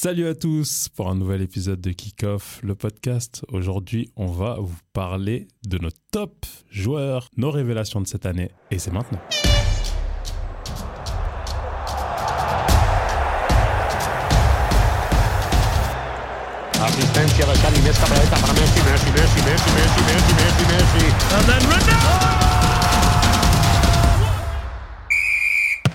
Salut à tous pour un nouvel épisode de Kickoff, le podcast. Aujourd'hui, on va vous parler de nos top joueurs, nos révélations de cette année, et c'est maintenant. Asistencia de Xavi, més cap dreta per Messi, Messi, Messi, Messi, Messi, Messi, Messi, Messi. And then Ronaldo!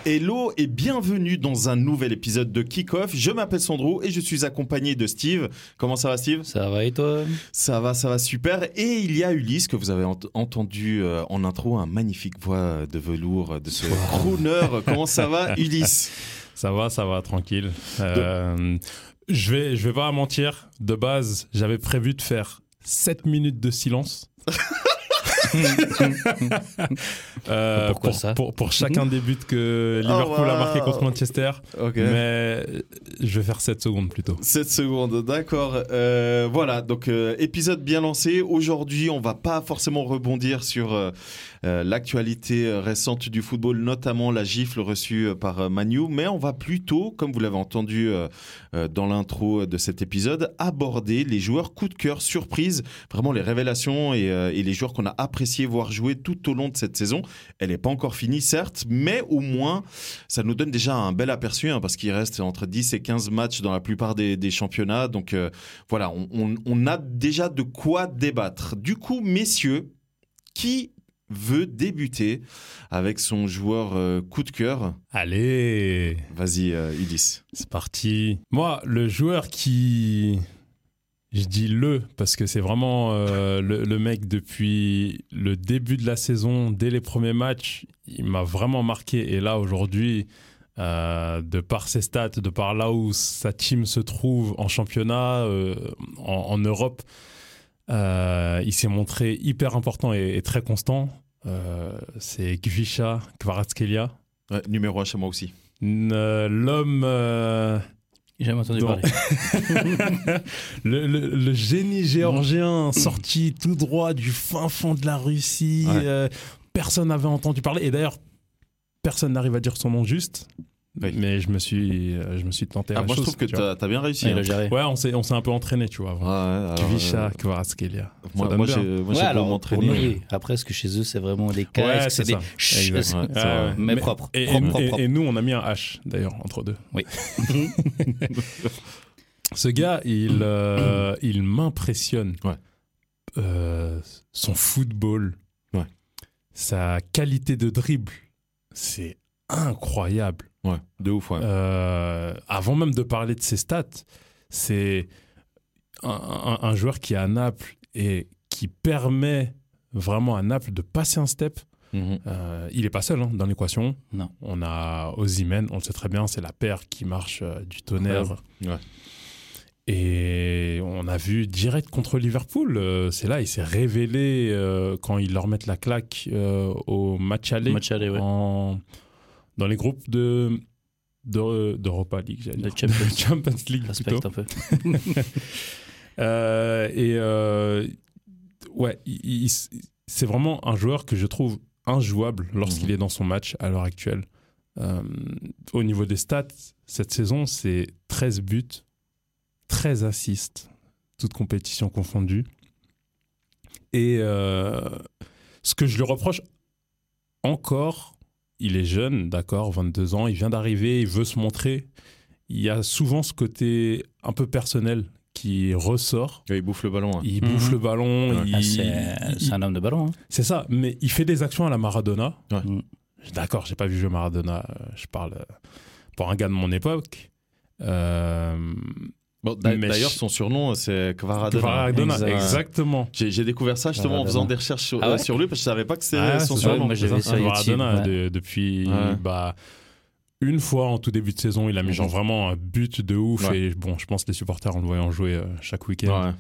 Hello et bienvenue dans un nouvel épisode de Kickoff. Je m'appelle Sandro et je suis accompagné de Steve. Comment ça va Steve? Ça va et toi? Ça va, ça va super. Et il y a Ulysse que vous avez ent- entendu euh, en intro, un magnifique voix de velours de ce crooner. Comment ça va Ulysse? Ça va, ça va, tranquille. Euh, je vais, je vais pas mentir. De base, j'avais prévu de faire 7 minutes de silence. Euh, Pourquoi pour, ça pour, pour chacun des buts que Liverpool a marqué contre Manchester. Mais je vais faire 7 secondes plutôt. 7 secondes, d'accord. Euh, voilà, donc euh, épisode bien lancé. Aujourd'hui, on va pas forcément rebondir sur l'actualité récente du football, notamment la gifle reçue par euh, Manu, mais on va plutôt, comme vous l'avez entendu dans l'intro de cet épisode, aborder les joueurs coup de cœur, surprise, vraiment les révélations et, euh, et les joueurs qu'on a apprécié voir jouer tout au long de cette saison. Elle n'est pas encore finie, certes, mais au moins, ça nous donne déjà un bel aperçu, hein, parce qu'il reste entre 10 et 15 matchs dans la plupart des, des championnats. Donc euh, voilà, on, on- on a déjà de quoi débattre. Du coup, messieurs, qui veut débuter avec son joueur euh, coup de cœur? Allez Vas-y, euh, Ulysse. C'est parti. Moi, le joueur qui. Je dis le, parce que c'est vraiment euh, le, le mec depuis le début de la saison, dès les premiers matchs, il m'a vraiment marqué. Et là, aujourd'hui, euh, de par ses stats, de par là où sa team se trouve en championnat, euh, en, en Europe, il s'est montré hyper important et, et très constant. C'est Gvisha Kvaratskhelia. Ouais, numéro 1 chez moi aussi. L'homme. J'ai jamais entendu Non. parler. le, le- le génie géorgien sorti tout droit du fin fond de la Russie. Ouais. euh, personne n'avait entendu parler. Et d'ailleurs, personne n'arrive à dire son nom juste. Oui. Mais je me suis, euh, je me suis tenté à Ah, la moi, je trouve que tu tu as, bien réussi. Ah, il hein. géré. Ouais, on s'est, on s'est un peu entraîné, tu vois. avant. Ouais, ouais, alors, Kvisha euh, Kvaratskhelia. Ça moi, moi, j'ai moi, Ouais, j'ai m'entraîner. oui. Après, est-ce que chez eux, c'est vraiment des cas Ouais, c'est des ça. Chut, Ouais, Ouais, ouais. Mais propre. Et, Propre, et- propre, et- propre. et nous, on a mis un H, d'ailleurs, entre deux. Oui. Ce gars, il, euh, il m'impressionne. Ouais. Euh, son football, Ouais. sa qualité de dribble, c'est incroyable. Ouais, de ouf, ouais. Euh, avant même de parler de ses stats, c'est un, un- un joueur qui est à Naples et qui permet vraiment à Naples de passer un step. Mhm. Euh, il est pas seul hein, dans l'équation. Non. On a Ozymen, on le sait très bien, c'est la paire qui marche euh, du tonnerre. Ouais. Et on a vu direct contre Liverpool, euh, c'est là, il s'est révélé quand ils leur mettent la claque au match aller, Match aller, ouais. en- dans les groupes de de- d'Europa League, j'allais De dire. Champions. De Champions League Respecte plutôt. un peu. Euh, et euh, ouais, c'est vraiment un joueur que je trouve injouable lorsqu'il Mhm. est dans son match à l'heure actuelle. Euh, au niveau des stats, cette saison, c'est 13 buts, 13 assists, toutes compétitions confondues. Et ce que je lui reproche encore, il est jeune, d'accord, 22 ans, il vient d'arriver, il veut se montrer. Il y a souvent ce côté un peu personnel qui ressort. Il bouffe le ballon. hein. Il Mhm. bouffe le ballon. Ah, c'est il- c'est un homme de ballon. hein. c'est ça, mais il fait des actions à la Maradona. Ouais. Mm. D'accord, j'ai pas vu jouer Maradona. euh, Je parle euh, pour un gars de mon époque. Euh, Bon, D'ailleurs, son surnom, c'est Kvaradona. Exact. exactement. J'ai découvert ça justement en faisant des recherches sur, Ah ouais euh, sur lui parce que je savais pas que c'était Ah, son c'est surnom. moi, c'est ça de- depuis Ouais. bah, une fois en tout début de saison, il a mis genre vraiment un but de ouf. Ouais. Et bon, je pense que les supporters, on le voyait en jouer euh, chaque week-end. Ouais.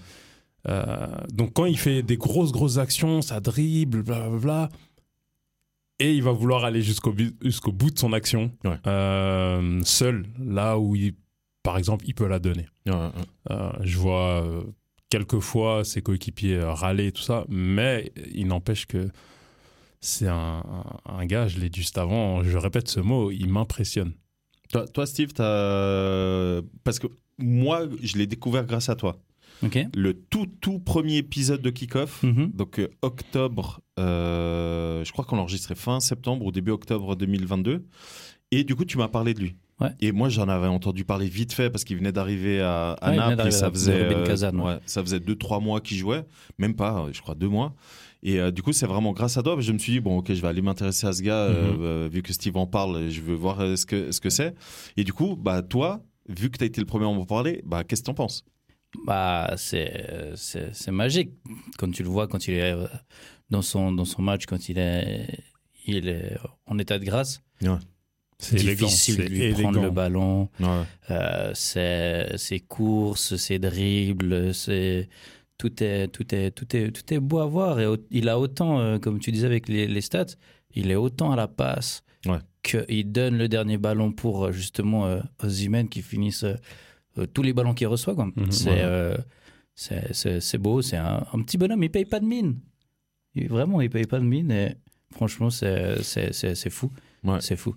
Euh, donc quand il fait des grosses grosses actions, ça dribble, blablabla, et il va vouloir aller jusqu'au jusqu'au bout de son action, Ouais. euh, seul, là où il, par exemple, il peut la donner. Ouais, ouais. Euh, je vois euh, quelquefois ses coéquipiers euh, râler et tout ça, mais il n'empêche que c'est un, gars, je l'ai dit juste avant, je répète ce mot, il m'impressionne. Toi, toi, Steve, t'as... parce que moi, je l'ai découvert grâce à toi. Ok. Le tout, tout premier épisode de Kickoff, Mhm. donc euh, octobre, euh, je crois qu'on l'enregistrait fin septembre ou début octobre 2022. Et du coup, tu m'as parlé de lui. Ouais. Et moi, j'en avais entendu parler vite fait parce qu'il venait d'arriver à, à Ouais, Naples et ça faisait, euh, Kazan, ouais. ouais, ça faisait deux, trois mois qu'il jouait. Même pas, je crois, deux mois. Et euh, du coup, c'est vraiment grâce à toi. Je me suis dit, bon, ok, je vais aller m'intéresser à ce gars, euh, Mhm. euh, vu que Steve en parle, je veux voir ce que ce que c'est. Et du coup, bah, toi, vu que tu as été le premier à m'en parler, bah, qu'est-ce que t'en penses? Bah, c'est, c'est, c'est magique. Quand tu le vois, quand il est dans son, dans son match, quand il est, il est en état de grâce, C'est élégant. difficile de c'est lui prendre élégant. le ballon. Ouais. Euh, ses, ses courses, ses dribbles, c'est tout est tout est tout est tout est beau à voir et il a autant euh, comme tu disais avec les, les stats, il est autant à la passe Ouais. qu'il donne le dernier ballon pour euh, justement euh, qui finisse euh, tous les ballons qu'il reçoit quoi. Mhm, c'est ouais. c'est beau, c'est un, un petit bonhomme, il paye pas de mine. Il- vraiment, il paye pas de mine et franchement c'est c'est fou. Ouais. C'est fou.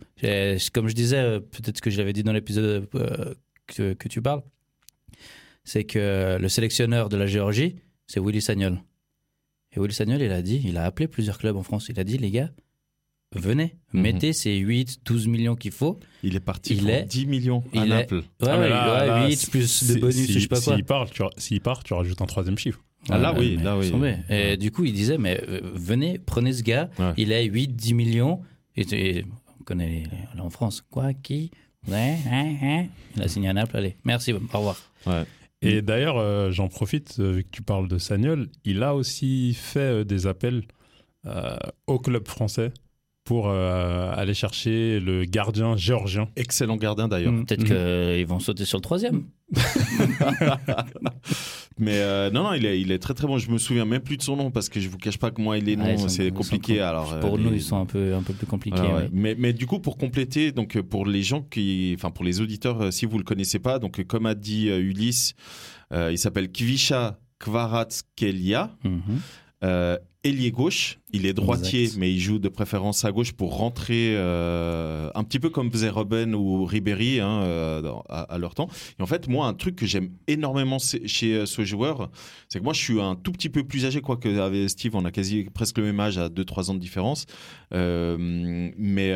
Comme je disais, euh, peut-être que je l'avais dit dans l'épisode euh, que, que tu parles, c'est que le sélectionneur de la Géorgie, c'est Willy Sagnol. Et Willy Sagnol, il a dit, il a appelé plusieurs clubs en France. Il a dit, les gars, venez, Mhm. mettez ces 8, 12 millions qu'il faut. Il est parti Il pour est- 10 millions à il est- Naples. Ouais, Ah, ouais, là- ouais, là, 8 plus de bonus, si- je sais pas quoi. S'il part, tu, part, tu rajoutes un troisième chiffre. Ah, là, oui, là, oui. Et Ouais. du coup, il disait, mais euh, venez, prenez ce gars, Ouais. il a 8, 10 millions. Et, et on connaît là en France. Quoi, qui Ouais, hein, hein. Il a signé à Naples, allez, merci, au revoir. Ouais. Et d'ailleurs, euh, j'en profite, euh, vu que tu parles de Sagnol, il a aussi fait euh, des appels euh, au club français pour euh, aller chercher le gardien géorgien. Excellent gardien d'ailleurs. Mm. Peut-être Mhm. qu'ils vont sauter sur le troisième. Mais euh, non, non, il est, il est très très bon. Je me souviens même plus de son nom parce que je vous cache pas que moi, il est Ouais, non, c'est compliqué. com- alors Pour euh, nous, les- ils sont un peu, un peu plus compliqués. Ah ouais. ouais. mais, mais du coup, pour compléter, donc pour les gens qui, enfin pour les auditeurs, si vous le connaissez pas, donc comme a dit euh, Ulysse, euh, il s'appelle Kvisha Kvaratskhelia. Mhm. Euh, ailier gauche, il est droitier, Exact. mais il joue de préférence à gauche pour rentrer euh, un petit peu comme faisait Robben ou Ribéry hein, euh, à, à leur temps. Et en fait, moi, un truc que j'aime énormément chez euh, ce joueur, c'est que moi, je suis un tout petit peu plus âgé, quoi que avec Steve, on a quasi presque le même âge, à 2-3 ans de différence. Euh, mais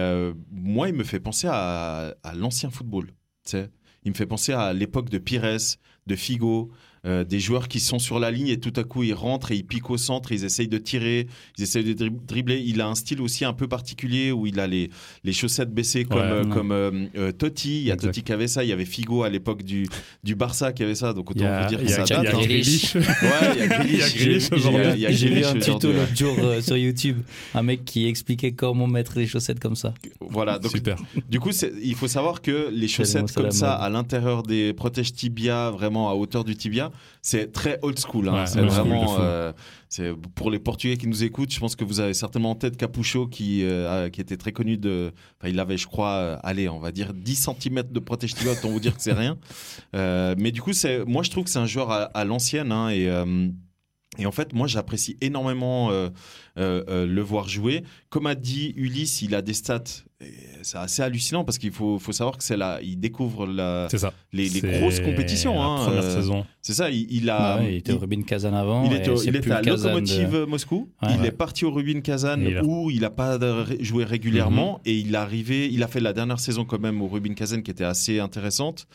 moi, il me fait penser à, à l'ancien football. Il me fait penser à l'époque de Pires, de Figo, euh, des joueurs qui sont sur la ligne et tout à coup ils rentrent et ils piquent au centre, ils essayent de tirer, ils essayent de drib- dribbler. Il a un style aussi un peu particulier où il a les, les chaussettes baissées comme, Ouais. euh, comme euh, euh, Totti. Il y a Exact. Totti qui avait ça, il y avait Figo à l'époque du, du Barça qui avait ça. Donc autant vous dire que ça a, date. il y a hein. Grealish. Grealish. Ouais, il y a Grealish. Aujourd'hui. il y a J'ai vu un tuto l'autre jour euh, sur YouTube, un mec qui expliquait comment mettre les chaussettes comme ça. Voilà, donc Super. Du coup, il faut savoir que les chaussettes comme ça, à l'intérieur des protèges tibia, vraiment à hauteur du tibia, c'est très old school. hein. Ouais, c'est vraiment. euh, c'est pour les Portugais qui nous écoutent, je pense que vous avez certainement en tête Capucho qui, euh, qui était très connu de. Enfin, il avait, je crois, euh, allez, on va dire 10 cm de protège autant vous dire que c'est rien. Mais du coup, c'est, moi, je trouve que c'est un joueur à, à l'ancienne. hein, et. et en fait, moi, j'apprécie énormément euh, euh, euh, le voir jouer. Comme a dit Ulysse, il a des stats. C'est assez hallucinant parce qu'il faut, faut savoir que c'est là, il découvre la, ça. les, grosses compétitions. la hein, première euh, saison. C'est ça. Il, il a. Ouais, il était au Rubin Kazan avant. il et était, il était à Kazan de- Lokomotiv Moscou. Ouais. il Ouais. est parti au Rubin Kazan Et il a- où il n'a pas joué régulièrement et il est arrivé. Il a fait la dernière saison quand même au Rubin Kazan qui était assez intéressante.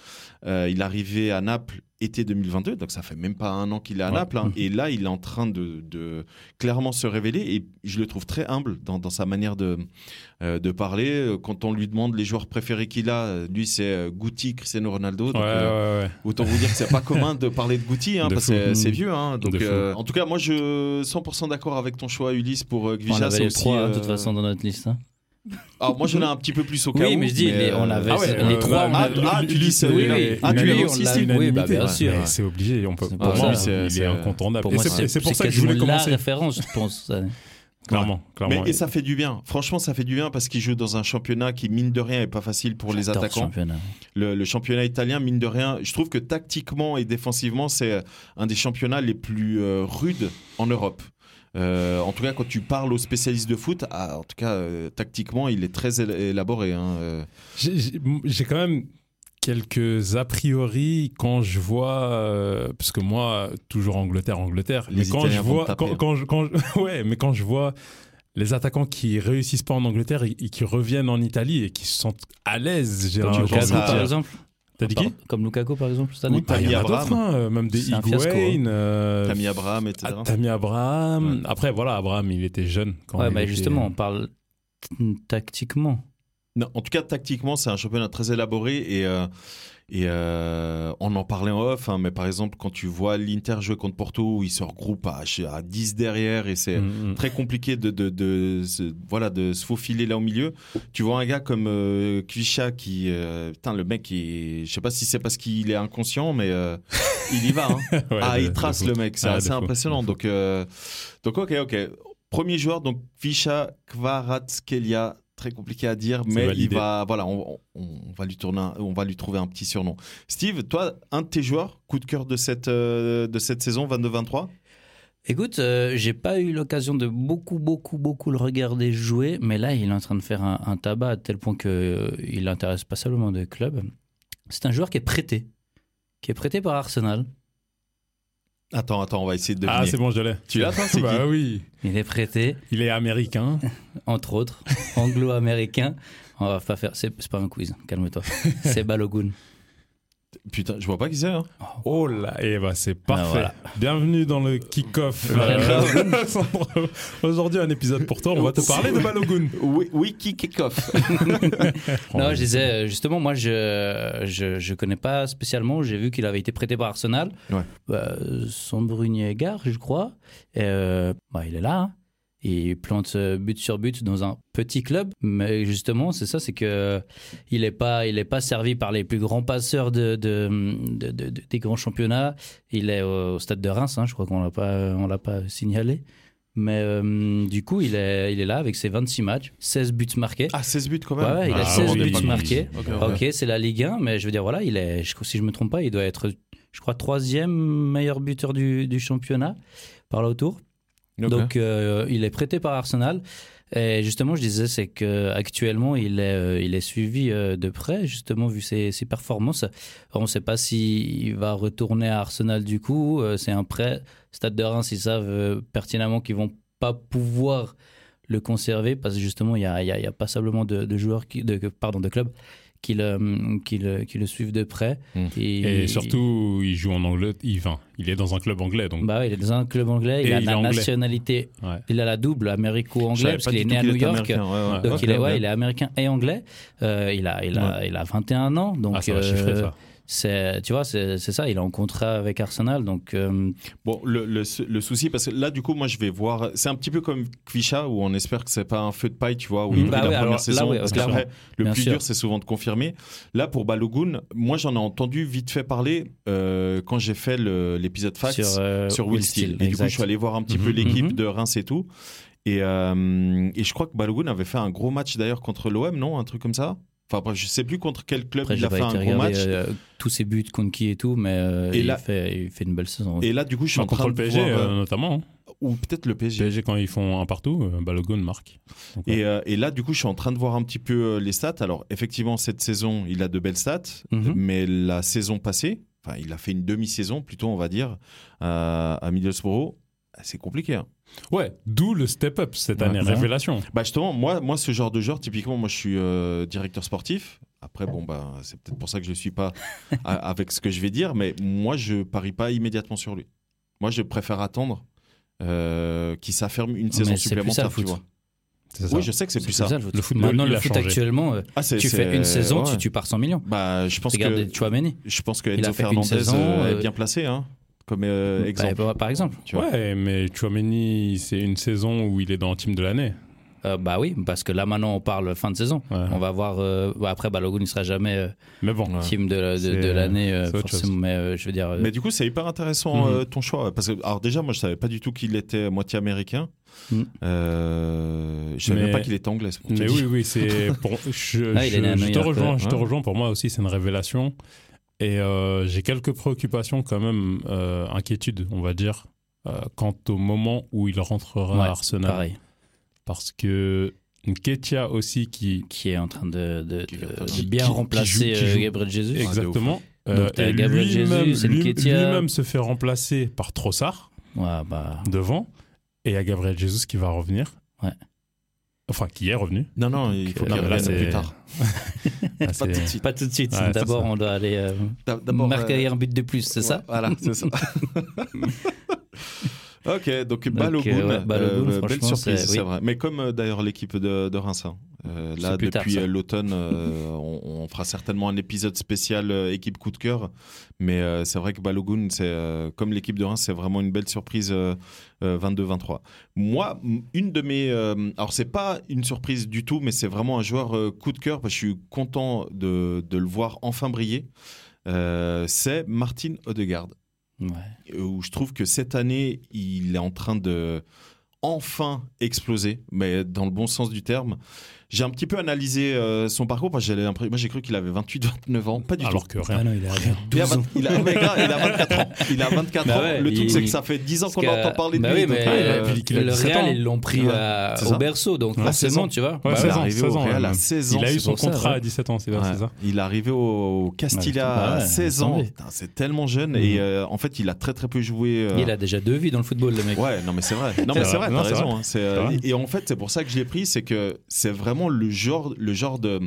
Euh, il est arrivé à Naples été 2022, donc ça fait même pas un an qu'il est à Ouais. Naples. hein. et là, il est en train de, de clairement se révéler et je le trouve très humble dans, dans sa manière de, euh, de parler. Euh, Quand on lui demande les joueurs préférés qu'il a, euh, lui c'est Guti, Cristiano Ronaldo. Donc, Ouais, euh, ouais, ouais. Autant vous dire que c'est pas commun de parler de Guti, hein, De parce que fou. c'est- c'est vieux. Hein, donc, euh, en tout cas, moi, je 100% d'accord avec ton choix, Ulysse, pour avait c'est les aussi, trois, hein, de toute façon, dans notre liste. hein. Alors, moi, j'en ai un petit peu plus au cas Oui, où. mais je dis, les- on avait ah ouais, les euh, trois, ah, on avait- ah, tu dis ça, Oui, oui. Ah, tu l'as aussi, l'a- Steve oui, bah, bien sûr. C'est obligé. On peut, C'est pour moi, ça. il est C'est- incontournable. Pour Et moi, c'est c'est c'est pour ça que je voulais la commencer. référence, je pense. Clairement, clairement. Mais, et ça fait du bien. Franchement, ça fait du bien parce qu'il joue dans un championnat qui, mine de rien, est pas facile pour les attaquants. championnat. Le, le championnat italien, mine de rien, je trouve que tactiquement et défensivement, c'est un des championnats les plus euh, rudes en Europe. Euh, en tout cas, quand tu parles aux spécialistes de foot, ah, en tout cas, euh, tactiquement, il est très él- élaboré. hein, euh. J'ai quand même quelques a priori quand je vois, euh, parce que moi, toujours Angleterre, Angleterre, Les mais quand Italiens je vois, quand, hein. quand je, quand je- ouais, mais quand je vois les attaquants qui réussissent pas en Angleterre et, et qui reviennent en Italie et qui se sentent à l'aise, j'ai par exemple. T'as dit qui Comme Lukaku, par exemple, cette année. Ou Il y en a Tammy d'autres, Abraham. hein, même des Higuain, euh, Tammy Abraham, etc. ah, Tammy Abraham. Ouais. Après, voilà, Abraham, il était jeune. Quand Ouais, mais était- justement, on parle tactiquement. Non, en tout cas, tactiquement, c'est un championnat très élaboré et, euh, et euh, on en parlait en off, hein, mais par exemple, quand tu vois l'Inter jouer contre Porto, où ils se regroupent à, à 10 derrière et c'est Mm, mm. très compliqué de, de, de, se- voilà, de se faufiler là au milieu. Tu vois un gars comme euh, Kvisha qui, euh, putain, le mec, il, je sais pas si c'est parce qu'il est inconscient, mais euh, il y va. hein. Ouais, ah, il trace le mec, c'est Ah, assez impressionnant. Donc, euh, donc, ok, ok. Premier joueur, donc Kvisha Kvaratskhelia. Très compliqué à dire, mais il va, voilà, on, on- on va lui tourner, un- on va lui trouver un petit surnom. Steve, toi, un de tes joueurs, coup de cœur de cette, euh, de cette saison 22-23 Écoute, euh, j'ai pas eu l'occasion de beaucoup, beaucoup, beaucoup le regarder jouer, mais là, il est en train de faire un, un tabac à tel point que euh, il intéresse pas seulement de club. C'est un joueur qui est prêté, qui est prêté par Arsenal. Attends, attends, on va essayer de deviner. Ah, c'est bon, je l'ai. Tu l'as, toi, c'est Bah qui oui. Il est prêté, Il est américain. entre autres, anglo-américain. On va pas faire, c'est c'est pas un quiz, calme-toi. C'est Balogun. Putain, je vois pas qui c'est. Hein. Oh là, et bah c'est parfait. voilà. Bienvenue dans le kick-off. Euh. Aujourd'hui, un épisode pour toi. On va te parler de Balogun. Oui, Wiki Kickoff. Non, je disais, euh, justement, moi, je, je, je connais pas spécialement. J'ai vu qu'il avait été prêté par Arsenal. Ouais. Euh, Sandbrugner-Gare, je crois. Et, euh, bah, il est là. hein. Il plante euh, but sur but dans un petit club. Mais justement, c'est ça, c'est que il est pas, il est pas servi par les plus grands passeurs de, de, de- de- de- des grands championnats. Il est au stade de Reims, hein, je crois qu'on l'a pas, on l'a pas signalé. Mais euh, du coup, il est, il est là avec ses 26 matchs, 16 buts marqués. Ah, 16 buts quand même. Ouais, ouais, il a Ah, 16 oui, buts marqués. Ok, c'est la Ligue 1, mais je veux dire, voilà, il est, je- si je me trompe pas, il doit être, je crois, troisième meilleur buteur du, du championnat par là autour. Donc, euh, il est prêté par Arsenal. Et justement, je disais, c'est que actuellement, il est, euh, il est suivi euh, de près, justement, vu ses, ses performances. On ne sait pas s'il va retourner à Arsenal du coup. C'est un prêt. Stade de Reims, ils savent pertinemment qu'ils vont pas pouvoir le conserver parce que justement, il y a, y a- y a de, de joueurs, qui, de, pardon, de clubs qui le, qui le, qui le suivent de près. Mm. Et surtout, il joue en anglais. Il, enfin, il est dans un club anglais. Donc, Bah il est dans un club anglais, il Et a il la nationalité, ouais. il a la double américo-anglais parce qu'il est né à New York. américain, ouais, ouais. Donc il, est, il est américain et anglais. Euh, il, a, il, a, il a 21 ans. Donc ah, ça va euh, chiffrer ça. C'est, tu vois, c'est, ça. Il est en contrat avec Arsenal. Donc euh, Bon, le, le, le souci, parce que là, du coup, moi, je vais voir. C'est un petit peu comme Kvisha, où on espère que c'est pas un feu de paille, tu vois, où il Mmh. brille Bah la première là, saison. ouais, parce clairement. qu'après, le plus sûr. dur, c'est souvent de confirmer. Là, pour Balogun, moi, j'en ai entendu vite fait parler euh, quand j'ai fait l'épisode fax sur, sur, euh, Will Steele. Et du coup, je suis allé voir un petit Mhm. peu l'équipe Mhm. de Reims et tout. Et, euh, et je crois que Balogun avait fait un gros match d'ailleurs contre l'OM, non? Un truc comme ça? Enfin, bref, je sais plus contre quel club Après, il a fait un gros regarder match. euh, tous ses buts contre qui et tout, mais euh, Et il, là- fait, il fait une belle saison. Et là, du coup, je suis en contre train le de PSG, voir, euh, euh, notamment. hein. ou peut-être le PSG. PSG, quand ils font un partout, euh, Balogun marque. Donc, ouais. Et, euh, et là, du coup, je suis en train de voir un petit peu euh, les stats. Alors, effectivement, cette saison, il a de belles stats, Mhm. mais la saison passée, enfin, il a fait une demi-saison, plutôt, on va dire, à, à Middlesbrough. C'est compliqué. hein. Ouais, d'où le step-up cette Ouais. année, Ouais. révélation. Bah justement, moi, moi, ce genre de joueur, typiquement, moi, je suis euh, directeur sportif. Après, bon, bah, c'est peut-être pour ça que je suis pas avec ce que je vais dire, mais moi, je parie pas immédiatement sur lui. Moi, je préfère attendre euh, qu'il s'affirme une saison Mais c'est plus ça, supplémentaire, tu vois. C'est ça. Oui, je sais que c'est plus ça. le foot. Le football, Maintenant, le foot changé. actuellement, euh, Ah, c'est- tu fais une saison, ouais. tu, tu pars 100 millions. Bah, je pense Regarde que Chouameni. je pense que Enzo Fernandez saison, euh, est bien placé, hein, comme euh, Bah, exemple. bah, par exemple. tu vois. Ouais, mais Chouameni, c'est une saison où il est dans le team de l'année. Euh, bah oui, parce que là maintenant on parle fin de saison. Ouais. On va voir. euh, bah, après, Balogun il sera jamais euh, Mais bon, team de, de, C'est- de l'année euh, forcément. Mais euh, je veux dire. euh, Mais du coup, c'est hyper intéressant Mhm. euh, ton choix. Parce que, alors déjà, moi, je savais pas du tout qu'il était moitié américain. Euh, je savais Mais- même pas qu'il était anglais. mais oui, oui, c'est pour. Je, Ah, je- je te rejoins, ouais. je te Ouais. rejoins. Pour moi aussi, c'est une révélation. Et euh, j'ai quelques préoccupations quand même, euh, inquiétudes, on va dire, euh, quant au moment où il rentrera Ouais, à Arsenal. Pareil. Parce que Nketiah aussi qui... Qui est en train de, de- Qui- de- qui- de bien qui- remplacer qui joue- qui euh, joue. Gabriel Jesus. Exactement. Donc, Euh, t'as et Gabriel lui-même- Jesus, lui- lui-même se fait remplacer par Trossard Ouais, bah, devant. Et il y a Gabriel Jesus qui va revenir. Ouais. Enfin, qui est revenu. Non, non, il faut Non, qu'il mais là, revienne c'est- plus tard. Ah, Pas tout de suite. pas tout de suite. Ouais, D'abord, on doit aller euh, marquer euh, un but de plus, c'est ça? Voilà, c'est ça. ok, donc Donc, Balogun, euh, ouais, Balogun, euh, belle surprise, c'est- oui. vrai. Mais comme euh, d'ailleurs l'équipe de, de Reims. hein. Euh, là, depuis l'automne, euh, on, on fera certainement un épisode spécial euh, équipe coup de cœur. Mais c'est vrai que Balogun, c'est comme l'équipe de Reims, c'est vraiment une belle surprise euh, euh, 22-23. Moi, une de mes, alors c'est pas une surprise du tout, mais c'est vraiment un joueur coup de cœur parce que je suis content de, de le voir enfin briller. C'est Martin Odegaard Ouais. où je trouve que cette année, il est en train de enfin exploser, mais dans le bon sens du terme. J'ai un petit peu analysé euh, son parcours parce que moi j'ai cru qu'il avait 28-29 ans, pas du Alors tout. que rien. Ah non, il a Il a, 12 ans. vingt- il a- mais gars, il a 24 ans. Il a 24 Bah ans. ouais, le truc, il- c'est que ça fait 10 ans qu'on que- entend parler de bah lui. oui, donc, mais euh, qu'il a le 17 Real, ans. ils l'ont pris Ouais, à- au berceau, donc Ouais, forcément, 16 tu vois. Ouais, Bah, 16 il est ans, arrivé 16 au ans, Real à ouais. 16 ans. Il a eu son contrat à 17 ans, c'est ça Il est arrivé au Castilla à 16 ans. C'est tellement jeune. Et euh, en fait, il a très très peu joué. euh, Il a déjà deux vies dans le football, le mec. Ouais, non mais c'est vrai. Non mais c'est vrai. t'as c'est raison. hein. Euh, vrai. et en fait, c'est pour ça que je l'ai pris, c'est que c'est vraiment le genre, le genre de,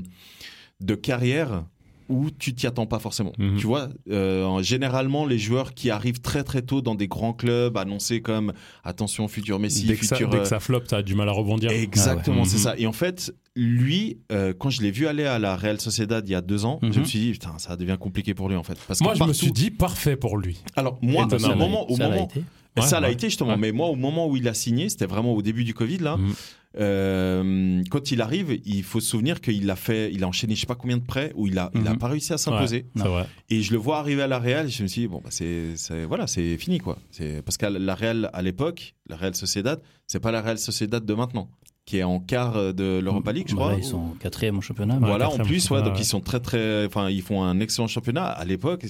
de carrière où tu t'y attends pas forcément. Mhm. Tu vois, euh, généralement les joueurs qui arrivent très très tôt dans des grands clubs, annoncés comme attention futur Messi, dès, que ça, futur. dès euh, que ça floppe, t'as du mal à rebondir. Exactement, Ah ouais. c'est Mhm. ça. Et en fait, lui, euh, quand je l'ai vu aller à la Real Sociedad il y a deux ans, je Mhm. me suis dit putain, ça devient compliqué pour lui en fait. Parce Moi, que je me suis dit parfait pour lui. Alors moi, au moment, au Ça l'a moment, été. Ouais, ça l'a ouais. été justement. Ouais. Mais moi, au moment où il a signé, c'était vraiment au début du Covid là. Mhm. Euh, quand il arrive, il faut se souvenir qu'il a fait, il a enchaîné je sais pas combien de prêts où il a, il a Mhm. pas réussi à s'imposer. Vrai. Et je le vois arriver à la Real, je me suis dit bon bah c'est, voilà, c'est fini quoi. C'est parce qu'à la Real à l'époque, la Real Sociedad, c'est pas la Real Sociedad de maintenant, qui est en quart de l'Europa League, je Bah, crois. Ils sont quatrième au championnat. Ouais, Voilà, en plus, ouais, donc ouais. ils sont très très, enfin ils font un excellent championnat. À l'époque,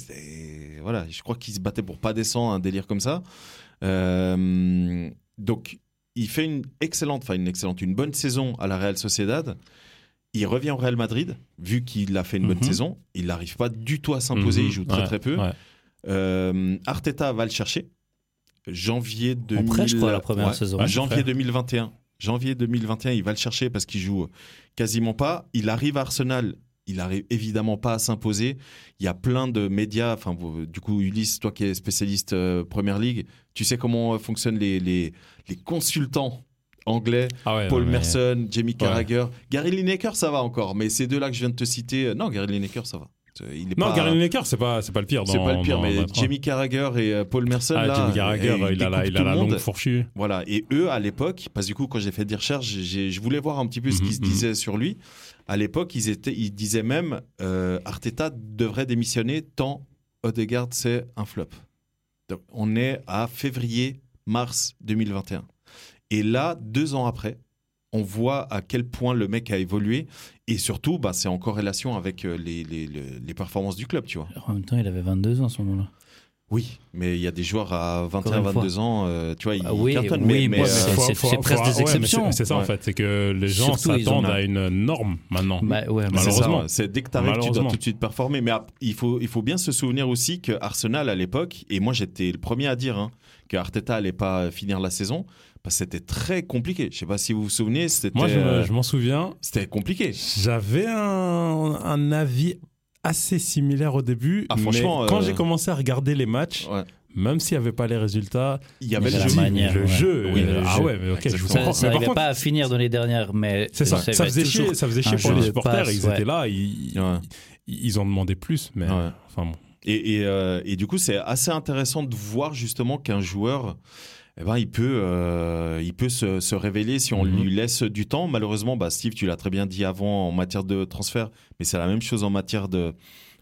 voilà, je crois qu'ils se battaient pour pas descendre, un délire comme ça. Euh, donc il fait une excellente, enfin une excellente, une bonne saison à la Real Sociedad. Il revient au Real Madrid, vu qu'il a fait une bonne Mhm. saison. Il n'arrive pas du tout à s'imposer, Mhm. il joue très Ouais, très peu. ouais. Euh, Arteta va le chercher. Janvier 2000... prêt, je crois, la première Ouais, saison. Ouais, janvier prêt. 2021. Janvier 2021, il va le chercher parce qu'il joue quasiment pas. Il arrive à Arsenal. Il arrive évidemment pas à s'imposer. Il y a plein de médias. Enfin, du coup, Ulysse, toi qui es spécialiste euh, Première Ligue, tu sais comment euh, fonctionnent les, les, les consultants anglais. Ah ouais, Paul non, mais- Merson, Jamie Carragher, Gary Lineker, ça va encore. Mais ces deux-là que je viens de te citer, euh, non, Gary Lineker, ça va. Euh, Il est Non, pas... Gary Lineker, c'est pas, c'est pas le pire. C'est pas le pire, dans- mais. Jamie Carragher et euh, Paul Merson, Ah, là, Jamie Carragher, il a la, il a la longue fourchue. Voilà, et eux, à l'époque, parce que du coup, quand j'ai fait des recherches, je voulais voir un petit peu ce Mhm, qui se disait sur lui. À l'époque, ils, étaient, ils disaient même euh, Arteta devrait démissionner tant Odegaard, c'est un flop. Donc, on est à février-mars 2021. Et là, deux ans après, on voit à quel point le mec a évolué. Et surtout, bah, c'est en corrélation avec euh, les, les- les- les performances du club, tu vois. En même temps, il avait 22 ans à ce moment-là. Oui, mais il y a des joueurs à Encore 21, une fois. 22 ans, euh, tu vois, ils Ah oui, cartonnent. oui, mais, mais c'est- presque des exceptions. c'est- C'est ça, en fait. C'est que les gens s'attendent ont- à une norme maintenant. Bah, ouais, Malheureusement. C'est dès que tu arrives, tu dois tout de suite performer. Mais il faut, il faut bien se souvenir aussi que Arsenal à l'époque, et moi j'étais le premier à dire hein, que Arteta allait pas finir la saison, parce que c'était très compliqué. Je sais pas si vous vous souvenez, c'était Moi, je, euh, je m'en souviens. c'était compliqué. J'avais un, un avis assez similaire au début. Ah, franchement, mais quand euh, j'ai commencé à regarder les matchs, Ouais. même s'il n'y avait pas les résultats, Il y avait le jeu. manière, le ouais. jeu. Oui, euh, le ah jeu. ouais, mais ok, je vous Exactement. comprends. Ça n'arrivait contre, pas à finir dans les dernières, mais c'est ça, faisait chier, ça faisait chier pour les supporters. passe, ils ouais. étaient là, ils, Ouais. ils en demandaient plus, mais Ouais. enfin bon. Et, et, euh, et du coup, c'est assez intéressant de voir justement qu'un joueur, eh ben, il peut, euh, il peut se, se révéler si on Mhm. lui laisse du temps. Malheureusement, bah, Steve, tu l'as très bien dit avant en matière de transfert, mais c'est la même chose en matière de,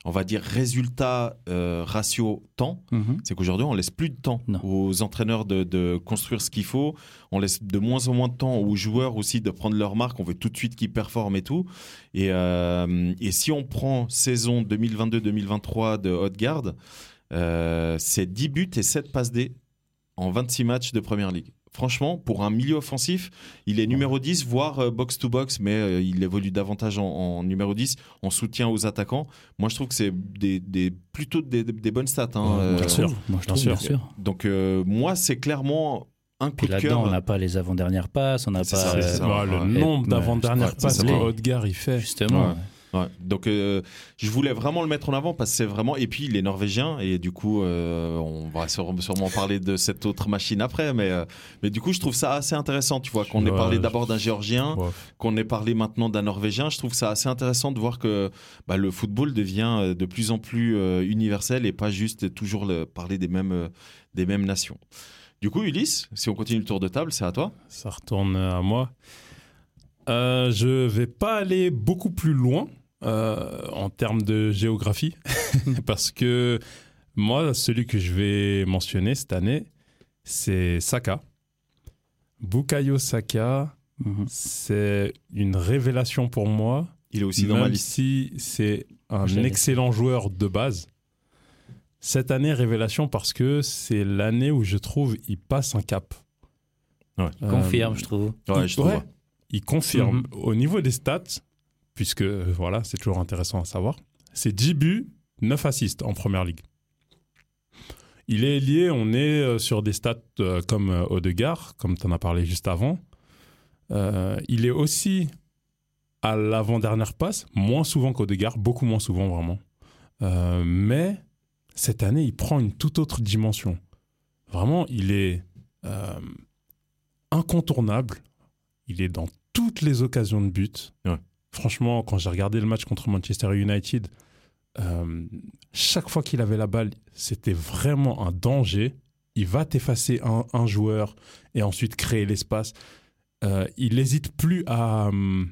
on va dire, résultat, euh, ratio, temps. Mhm. C'est qu'aujourd'hui, on laisse plus de temps Non. aux entraîneurs de, de construire ce qu'il faut. On laisse de moins en moins de temps aux joueurs aussi de prendre leur marque. On veut tout de suite qu'ils performent et tout. Et, euh, et si on prend saison 2022-2023 de Haute-Garde, euh, c'est 10 buts et 7 passes D en 26 matchs de Première Ligue. Franchement, pour un milieu offensif, il est numéro 10, voire euh, box-to-box, mais euh, il évolue davantage en, en numéro 10, en soutien aux attaquants. Moi, je trouve que c'est des, des- plutôt des, des bonnes stats. hein, euh, bien sûr. Moi, je Bien sûr. sûr. Donc, euh, moi, c'est clairement un coup Puis de là-dedans, on cœur. n'a pas les avant-dernières passes, on n'a pas. ça, euh, c'est ça. Ouais, le nombre d'avant-dernières ouais, passes que ça. Odegaard il fait. Justement. Ouais. Ouais. Donc, euh, je voulais vraiment le mettre en avant parce que c'est vraiment. Et puis, il est norvégien et du coup, euh, on va sûre- sûrement parler de cette autre machine après. Mais, euh, mais du coup, je trouve ça assez intéressant, tu vois, qu'on ait parlé d'abord d'un géorgien, Ouais. qu'on ait parlé maintenant d'un norvégien. Je trouve ça assez intéressant de voir que bah, le football devient de plus en plus universel et pas juste toujours le- parler des mêmes, des mêmes nations. Du coup, Ulysse, si on continue le tour de table, c'est à toi. Ça retourne à moi. Euh, je vais pas aller beaucoup plus loin euh, en termes de géographie parce que moi, celui que je vais mentionner cette année, c'est Saka. Bukayo Saka, Mhm. c'est une révélation pour moi, Il est aussi dans ma même liste. si c'est un excellent joueur de base. Cette année, révélation parce que c'est l'année où je trouve il passe un cap. Ouais. Euh, Confirme, je trouve. Ouais, je trouve. Ouais. Il confirme Mhm. au niveau des stats, puisque euh, voilà, c'est toujours intéressant à savoir. C'est 10 buts, 9 assists en première ligue. Il est lié, on est euh, sur des stats euh, comme Odegaard, comme tu en as parlé juste avant. Euh, il est aussi à l'avant-dernière passe, moins souvent qu'Odegaard, beaucoup moins souvent vraiment. Euh, mais cette année, il prend une toute autre dimension. Vraiment, il est euh, incontournable. Il est dans toutes les occasions de but. Ouais. Franchement, quand j'ai regardé le match contre Manchester United, euh, chaque fois qu'il avait la balle, c'était vraiment un danger. Il va t'effacer un, un joueur et ensuite créer l'espace. Euh, il n'hésite plus à, hum,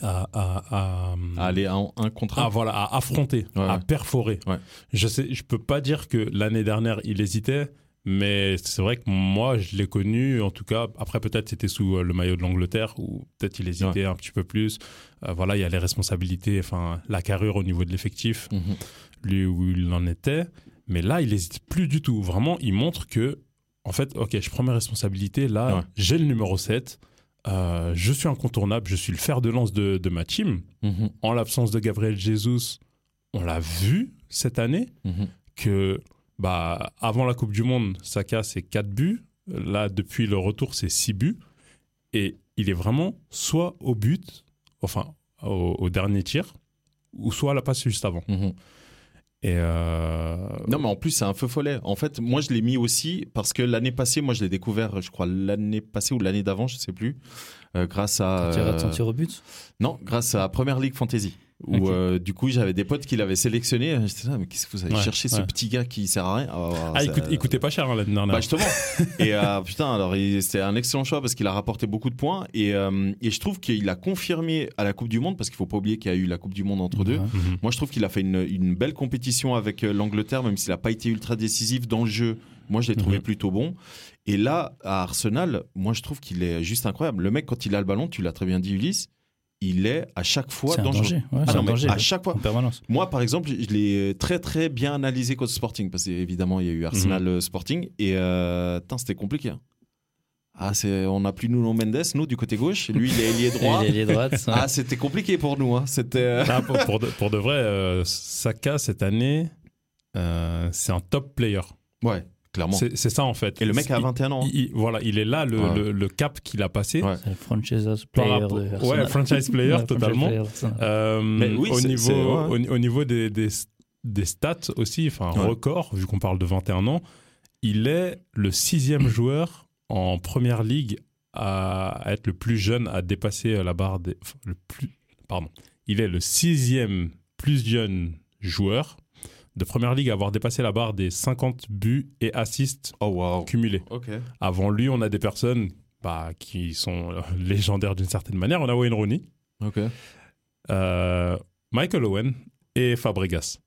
à, à- à, hum, Aller en un contre un. voilà, à affronter, Ouais, à ouais. perforer. Ouais. Je sais, je peux pas dire que l'année dernière il hésitait, mais c'est vrai que moi je l'ai connu. En tout cas, après peut-être c'était sous euh, le maillot de l'Angleterre ou peut-être il hésitait un petit peu plus. Euh, voilà, il y a les responsabilités, enfin la carrure au niveau de l'effectif, Mhm. lui où il en était. Mais là, il hésite plus du tout. Vraiment, il montre que, en fait, ok, je prends mes responsabilités. Là, Ouais. j'ai le numéro 7. euh, je suis incontournable. Je suis le fer de lance de, de ma team Mhm. en l'absence de Gabriel Jesus, on l'a vu cette année Mhm. que bah, avant la Coupe du Monde, Saka c'est 4 buts. Là, depuis le retour, c'est 6 buts. Et il est vraiment soit au but, enfin au, au dernier tir, ou soit à la passe juste avant. Mhm. Et euh, Non, mais en plus, c'est un feu follet. En fait, moi, je l'ai mis aussi parce que l'année passée, moi, je l'ai découvert, je crois, l'année passée ou l'année d'avant, je sais plus, euh, grâce à. Tu euh, rates ton tir au but? Non, grâce à Première Ligue Fantasy. Où euh, du coup j'avais des potes qui l'avaient sélectionné. J'étais là, mais qu'est-ce que vous allez Ouais, chercher ce petit gars qui sert à rien Ah, ah, ça- il, coûte- il coûtait pas cher hein, l'année dernière. Bah justement. et euh, putain, alors c'était un excellent choix parce qu'il a rapporté beaucoup de points et, euh, et je trouve qu'il a confirmé à la Coupe du Monde parce qu'il faut pas oublier qu'il y a eu la Coupe du Monde entre deux. Mhm. Moi, je trouve qu'il a fait une, une belle compétition avec euh, l'Angleterre, même s'il n'a pas été ultra décisif dans le jeu. Moi, je l'ai trouvé Mhm. plutôt bon. Et là, à Arsenal, moi, je trouve qu'il est juste incroyable. Le mec, quand il a le ballon, tu l'as très bien dit, Ulysse, il est à chaque fois un dangereux. danger. Ouais, Ah non, un danger. à chaque fois. En permanence. Moi, par exemple, je l'ai très très bien analysé contre Sporting parce qu'évidemment, il y a eu Arsenal euh, Sporting et euh, putain, c'était compliqué. hein. Ah, c'est, on n'a plus Nuno Mendes, nous, du côté gauche. Lui, il est ailier droit. Il est droite. ça. Ah, c'était compliqué pour nous. Hein. C'était. euh, Ah, pour, pour de, pour de vrai, euh, Saka cette année, euh, c'est un top player. Ouais, clairement. C'est c'est ça en fait. Et le mec a Il- 21 ans. hein. il- il- voilà, il est là, le, Ouais. le- le cap qu'il a passé. Ouais. C'est le franchise player de ouais, franchise player, totalement. player. Euh, Mais oui, au, c'est- niveau, ouais. au, au niveau des, des, des stats aussi, enfin Ouais. record, vu qu'on parle de 21 ans, il est le sixième joueur en première ligue à, à être le plus jeune à dépasser la barre des. enfin, le plus, pardon. Il est le sixième plus jeune joueur de première ligue à avoir dépassé la barre des 50 buts et assists Oh, cumulés. Avant lui, on a des personnes bah, qui sont légendaires d'une certaine manière. On a Wayne Rooney, euh, Michael Owen et Fabregas.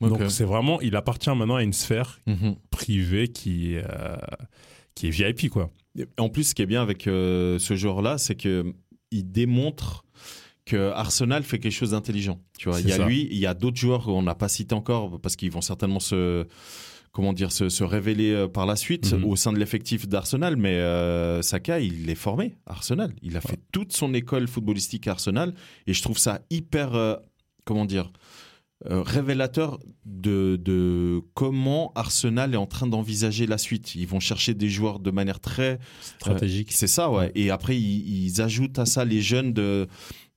Donc c'est vraiment, il appartient maintenant à une sphère Mhm. privée qui, est, euh, qui est VIP quoi. En plus, ce qui est bien avec euh, ce joueur-là, c'est que il démontre que Arsenal fait quelque chose d'intelligent. Tu vois, C'est il y a ça. lui, il y a d'autres joueurs qu'on n'a pas cités encore parce qu'ils vont certainement se comment dire, se, se révéler euh, par la suite Mhm. au sein de l'effectif d'Arsenal. Mais euh, Saka, il est formé à Arsenal. Il a fait toute son école footballistique à Arsenal. Et je trouve ça hyper, euh, comment dire, euh, révélateur de, de comment Arsenal est en train d'envisager la suite. Ils vont chercher des joueurs de manière très Stratégique. c'est ça, ouais. Et après, ils, ils ajoutent à ça les jeunes de,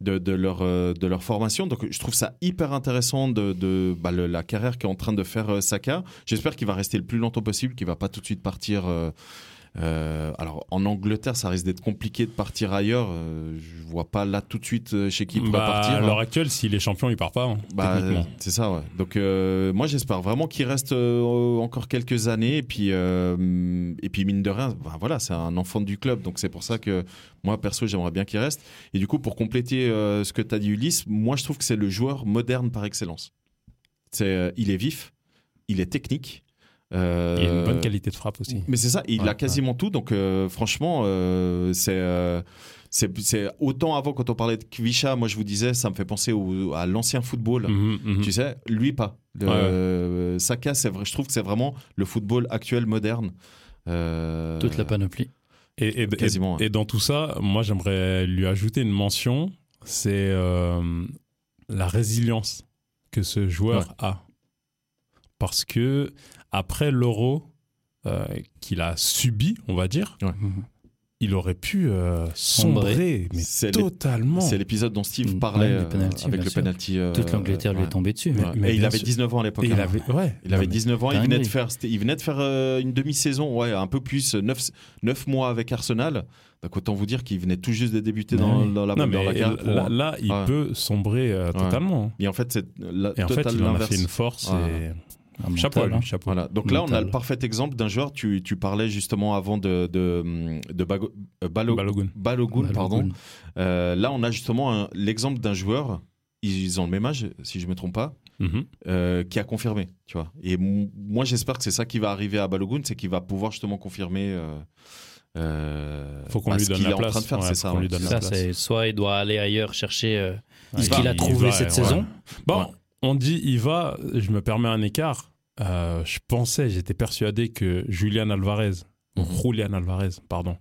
de, de leur, euh, de leur formation. Donc, je trouve ça hyper intéressant de, de bah, le- la carrière qu'est en train de faire euh, Saka. J'espère qu'il va rester le plus longtemps possible, qu'il va pas tout de suite partir. euh, euh, alors, en Angleterre, ça risque d'être compliqué de partir ailleurs. Euh, je vois pas là tout de suite euh, chez qui il pourrait Bah, partir. à hein. l'heure actuelle, s'il est champion, il part pas. hein, Bah, c'est ça, ouais. Donc, euh, moi, j'espère vraiment qu'il reste encore quelques années. Et puis, et puis mine de rien, bah, voilà, c'est un enfant du club. Donc, c'est pour ça que moi, perso, j'aimerais bien qu'il reste. Et du coup, pour compléter ce que tu as dit, Ulysse, moi, je trouve que c'est le joueur moderne par excellence. C'est, il est vif, il est technique. Euh, Il a une bonne qualité de frappe aussi. mais c'est ça, il Ouais, a quasiment tout. Donc, euh, franchement, euh, c'est. euh, c'est autant avant quand on parlait de Kvisha, moi je vous disais, ça me fait penser au- à l'ancien football. Mhm, mhm. Tu sais, lui pas. Le- Ouais, ouais. euh, Saka, c'est vrai, je trouve que c'est vraiment le football actuel moderne. Euh, Toute la panoplie. Et, et- et- Quasiment, et dans tout ça, moi, j'aimerais lui ajouter une mention. C'est euh, la résilience que ce joueur a. Parce que après l'euro euh, qu'il a subi, on va dire, Mhm. il aurait pu euh, sombrer, mais C'est totalement. C'est l'épisode dont Steve Mm, parlait ouais, du euh, penalty, avec le sûr. penalty. euh, Toute l'Angleterre lui est tombée dessus. Mais- Ouais. mais Et il avait sûr. 19 ans à l'époque. Et hein. il avait, ouais, Il avait Non, mais- 19 ans, il venait de faire, il venait de faire euh, une demi-saison, ouais, un peu plus, 9, mois avec Arsenal. Donc autant vous dire qu'il venait tout juste de débuter dans, oui. dans la, Non, dans la carrière là, là, il Ouais. peut sombrer euh, Ouais. totalement. Et en fait, c'est la, Et en fait, total il en a fait une force. Ouais. Un Chapeau, mental, hein. chapeau. Voilà. Donc là, on a le parfait exemple d'un joueur. Tu, tu parlais justement avant de, de, de Bago- euh, Balo- Balogun. Balogun, Balogun. pardon. Euh, là, on a justement un- l'exemple d'un joueur. Ils ont le même âge, si je me trompe pas, Mhm. euh, qui a confirmé. Tu vois. Et m- moi, j'espère que c'est ça qui va arriver à Balogun, c'est qu'il va pouvoir justement confirmer. Euh, euh, Faut qu'on bah, lui ce donne qu'il la est en place. train de faire, Ouais, c'est faut ça. lui ouais. donne la Ça, place. c'est soit il doit aller ailleurs chercher euh, Ouais, ce il qu'il a trouvé va, cette ouais. saison. Bon, Ouais. On dit il va, je me permets un écart. Euh, je pensais, j'étais persuadé que Julian Alvarez, Mhm. Julian Alvarez, pardon,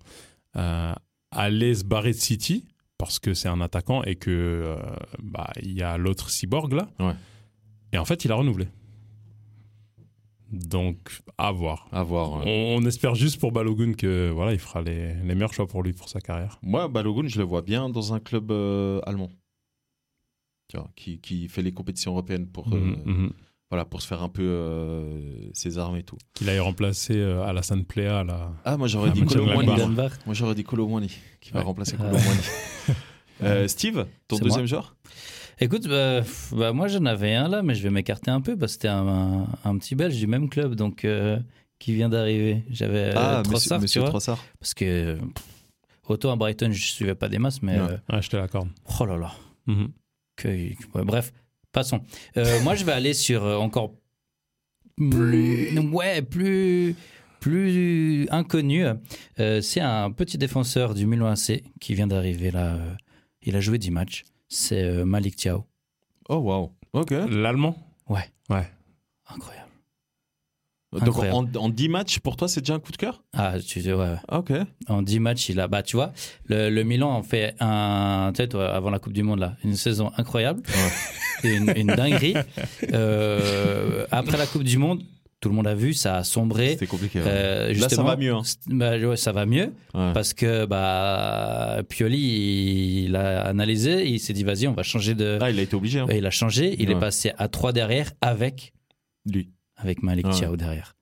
euh, allait se barrer de City parce que c'est un attaquant et que euh, bah, il y a l'autre cyborg là. Ouais. Et en fait, il a renouvelé. Donc, à voir. À voir. ouais. On, on espère juste pour Balogun que voilà, il fera les, les meilleurs choix pour lui pour sa carrière. Moi, Balogun, je le vois bien dans un club allemand. Tu vois, qui, qui fait les compétitions européennes pour, euh, Mhm, mhm. voilà, pour se faire un peu euh, ses armes et tout. Qu'il aille remplacer euh, Alassane Plea là. Ah, moi j'aurais dit. Colomwani. Moi j'aurais dit Colomwani qui va Ouais. remplacer Ah. Colomwani. Euh, Steve, ton deuxième moi. joueur? Écoute, bah, bah, moi j'en avais un là, mais je vais m'écarter un peu parce que c'était un, un- un petit belge du même club donc euh, qui vient d'arriver. J'avais euh, Ah, Trossard, monsieur, vois. Parce que pff, autant à Brighton, je suivais pas des masses, mais Ouais. euh, Ah, je te l'accorde. oh là là. Mhm. Que- ouais, bref, passons. Euh, moi, je vais aller sur euh, encore plus, ouais, plus, plus inconnu. Euh, c'est un petit défenseur du Milan AC qui vient d'arriver là. il a joué 10 matchs. C'est Malik Thiaw. Oh, waouh. Ok. L'allemand? Ouais. Ouais. Incroyable. Donc en, en 10 matchs, pour toi, c'est déjà un coup de cœur? Ah, tu ouais. Ah, Ok. En 10 matchs, il a. Bah, tu vois, le, le Milan en fait un. Tu sais, toi, avant la Coupe du Monde, là, une saison incroyable. une, une dinguerie. Euh, après la Coupe du Monde, tout le monde a vu, ça a sombré. C'était compliqué. ouais. Euh, Là, ça justement, va mieux. hein. bah, ouais, ça va mieux Ouais. parce que bah, Pioli, il a analysé, il s'est dit vas-y, on va changer de. Ah, il a été obligé. hein. Il a changé, il Ouais. est passé à 3 derrière avec, Lui. Avec Malik Ouais. Thiaw derrière.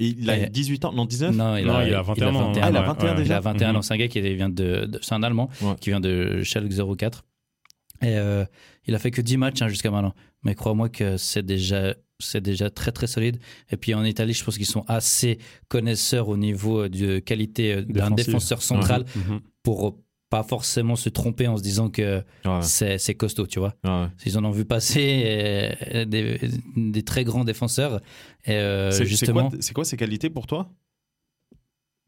Et il a Et- 18 ans, non 19 Non, il, Non, a, il a 21 ans. Ah, il a Ouais, 21 ouais. Il a déjà 21 Mhm. ans, c'est un gars qui vient de, de- c'est un Allemand Ouais. qui vient de Schalke 04. Et euh, il a fait que 10 matchs hein, jusqu'à maintenant. Mais crois-moi que c'est déjà, c'est déjà très très solide. Et puis en Italie, je pense qu'ils sont assez connaisseurs au niveau euh, de qualité euh, d'un défenseur central Mhm. pour pas forcément se tromper en se disant que Ouais, c'est, costaud, tu vois. ouais. Ils en ont vu passer euh, des, des très grands défenseurs. Euh, C'est- justement, quoi, c'est quoi ses qualités pour toi?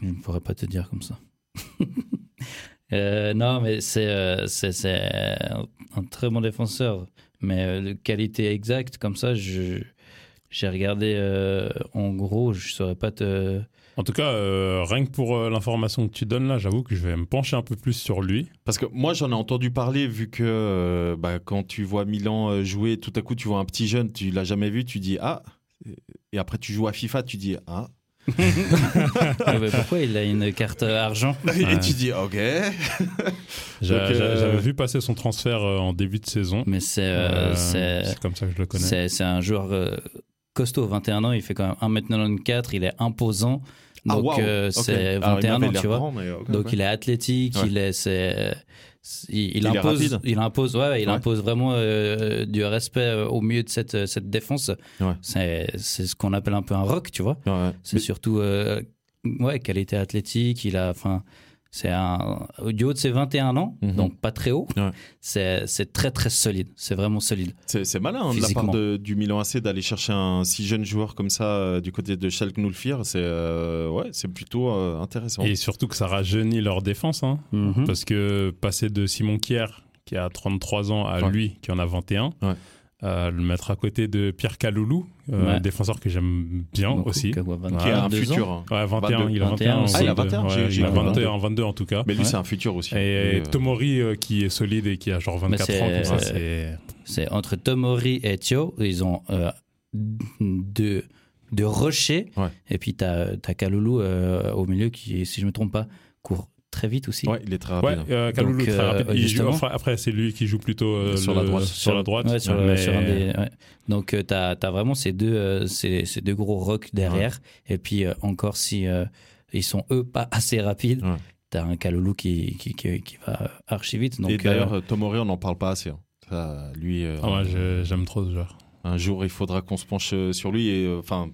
Je ne pourrais pas te dire comme ça. Euh, non, mais c'est un très bon défenseur. Mais de qualité exacte, comme ça, je J'ai regardé euh, en gros, je saurais pas te. En tout cas, euh, rien que pour euh, l'information que tu donnes là, j'avoue que je vais me pencher un peu plus sur lui. Parce que moi, j'en ai entendu parler, vu que euh, bah, quand tu vois Milan jouer, tout à coup, tu vois un petit jeune, tu l'as jamais vu, tu dis ah. Et après, tu joues à FIFA, tu dis ah. Pourquoi il a une carte argent? Et tu dis ok. Euh, J'avais vu passer son transfert en début de saison. Mais c'est Euh, euh, comme ça que je le connais. c'est un joueur costaud, 21 ans, il fait quand même 1m94, il est imposant. Ah, Donc euh, c'est Alors, il 21 m'avait ans, tu vois. grand, Donc il est athlétique, Ouais. il est, c'est, c'est- il, il Il est impose, il impose, ouais, il Ouais. impose vraiment euh, du respect euh, au milieu de cette cette défense. C'est c'est ce qu'on appelle un peu un rock, tu vois. C'est surtout ouais qualité athlétique. Il a, enfin, c'est un du haut de ses 21 ans, Mhm. donc pas très haut. Ouais. C'est c'est très très solide. C'est vraiment solide. C'est malin hein, de la part de- du Milan AC d'aller chercher un si jeune joueur comme ça euh, du côté de Schalke 04. C'est euh, ouais, c'est plutôt euh, intéressant. Et surtout que ça rajeunit leur défense. hein. Mhm. Parce que passer de Simon Kier, qui a 33 ans, à Ouais. lui, qui en a 21, Ouais. Euh, le mettre à côté de Pierre Caloulou, euh, Ouais. défenseur que j'aime bien aussi. qui a un 22 ans futur. Ouais, 21, 22. il a 21. 21, Ah, il a 22, 21, ouais, j'ai- j'ai il a vu 22, 22. en 22 en tout cas. Mais lui, Ouais. c'est un futur aussi. Et Euh, Tomori euh, qui est solide et qui a genre 24 Mais ans, c'est- comme ça, c'est. C'est entre Tomori et Thio, ils ont euh, deux, deux rochers. Ouais. Et puis, tu as, Kaloulou euh, au milieu qui, si je me trompe pas, court très vite aussi. Ouais, il est très Ouais, euh, Kaloulou Donc, très euh, rapide. Il joue- enfin, après, c'est lui qui joue plutôt euh, Sur le- la droite. Sur la droite. Ouais, sur, le- mais- sur un des- ouais. Donc, tu as, vraiment ces deux, euh, ces, ces deux gros rocks derrière. Et puis, euh, encore si euh, ils sont, eux, pas assez rapides, Ouais. tu as un Kaloulou qui, qui, qui, qui va archi vite. Donc, Et d'ailleurs, Tomori, on n'en parle pas assez. hein. Ça, lui, euh, Ah, j'aime trop ce joueur. un jour, il faudra qu'on se penche sur lui. Et euh, enfin,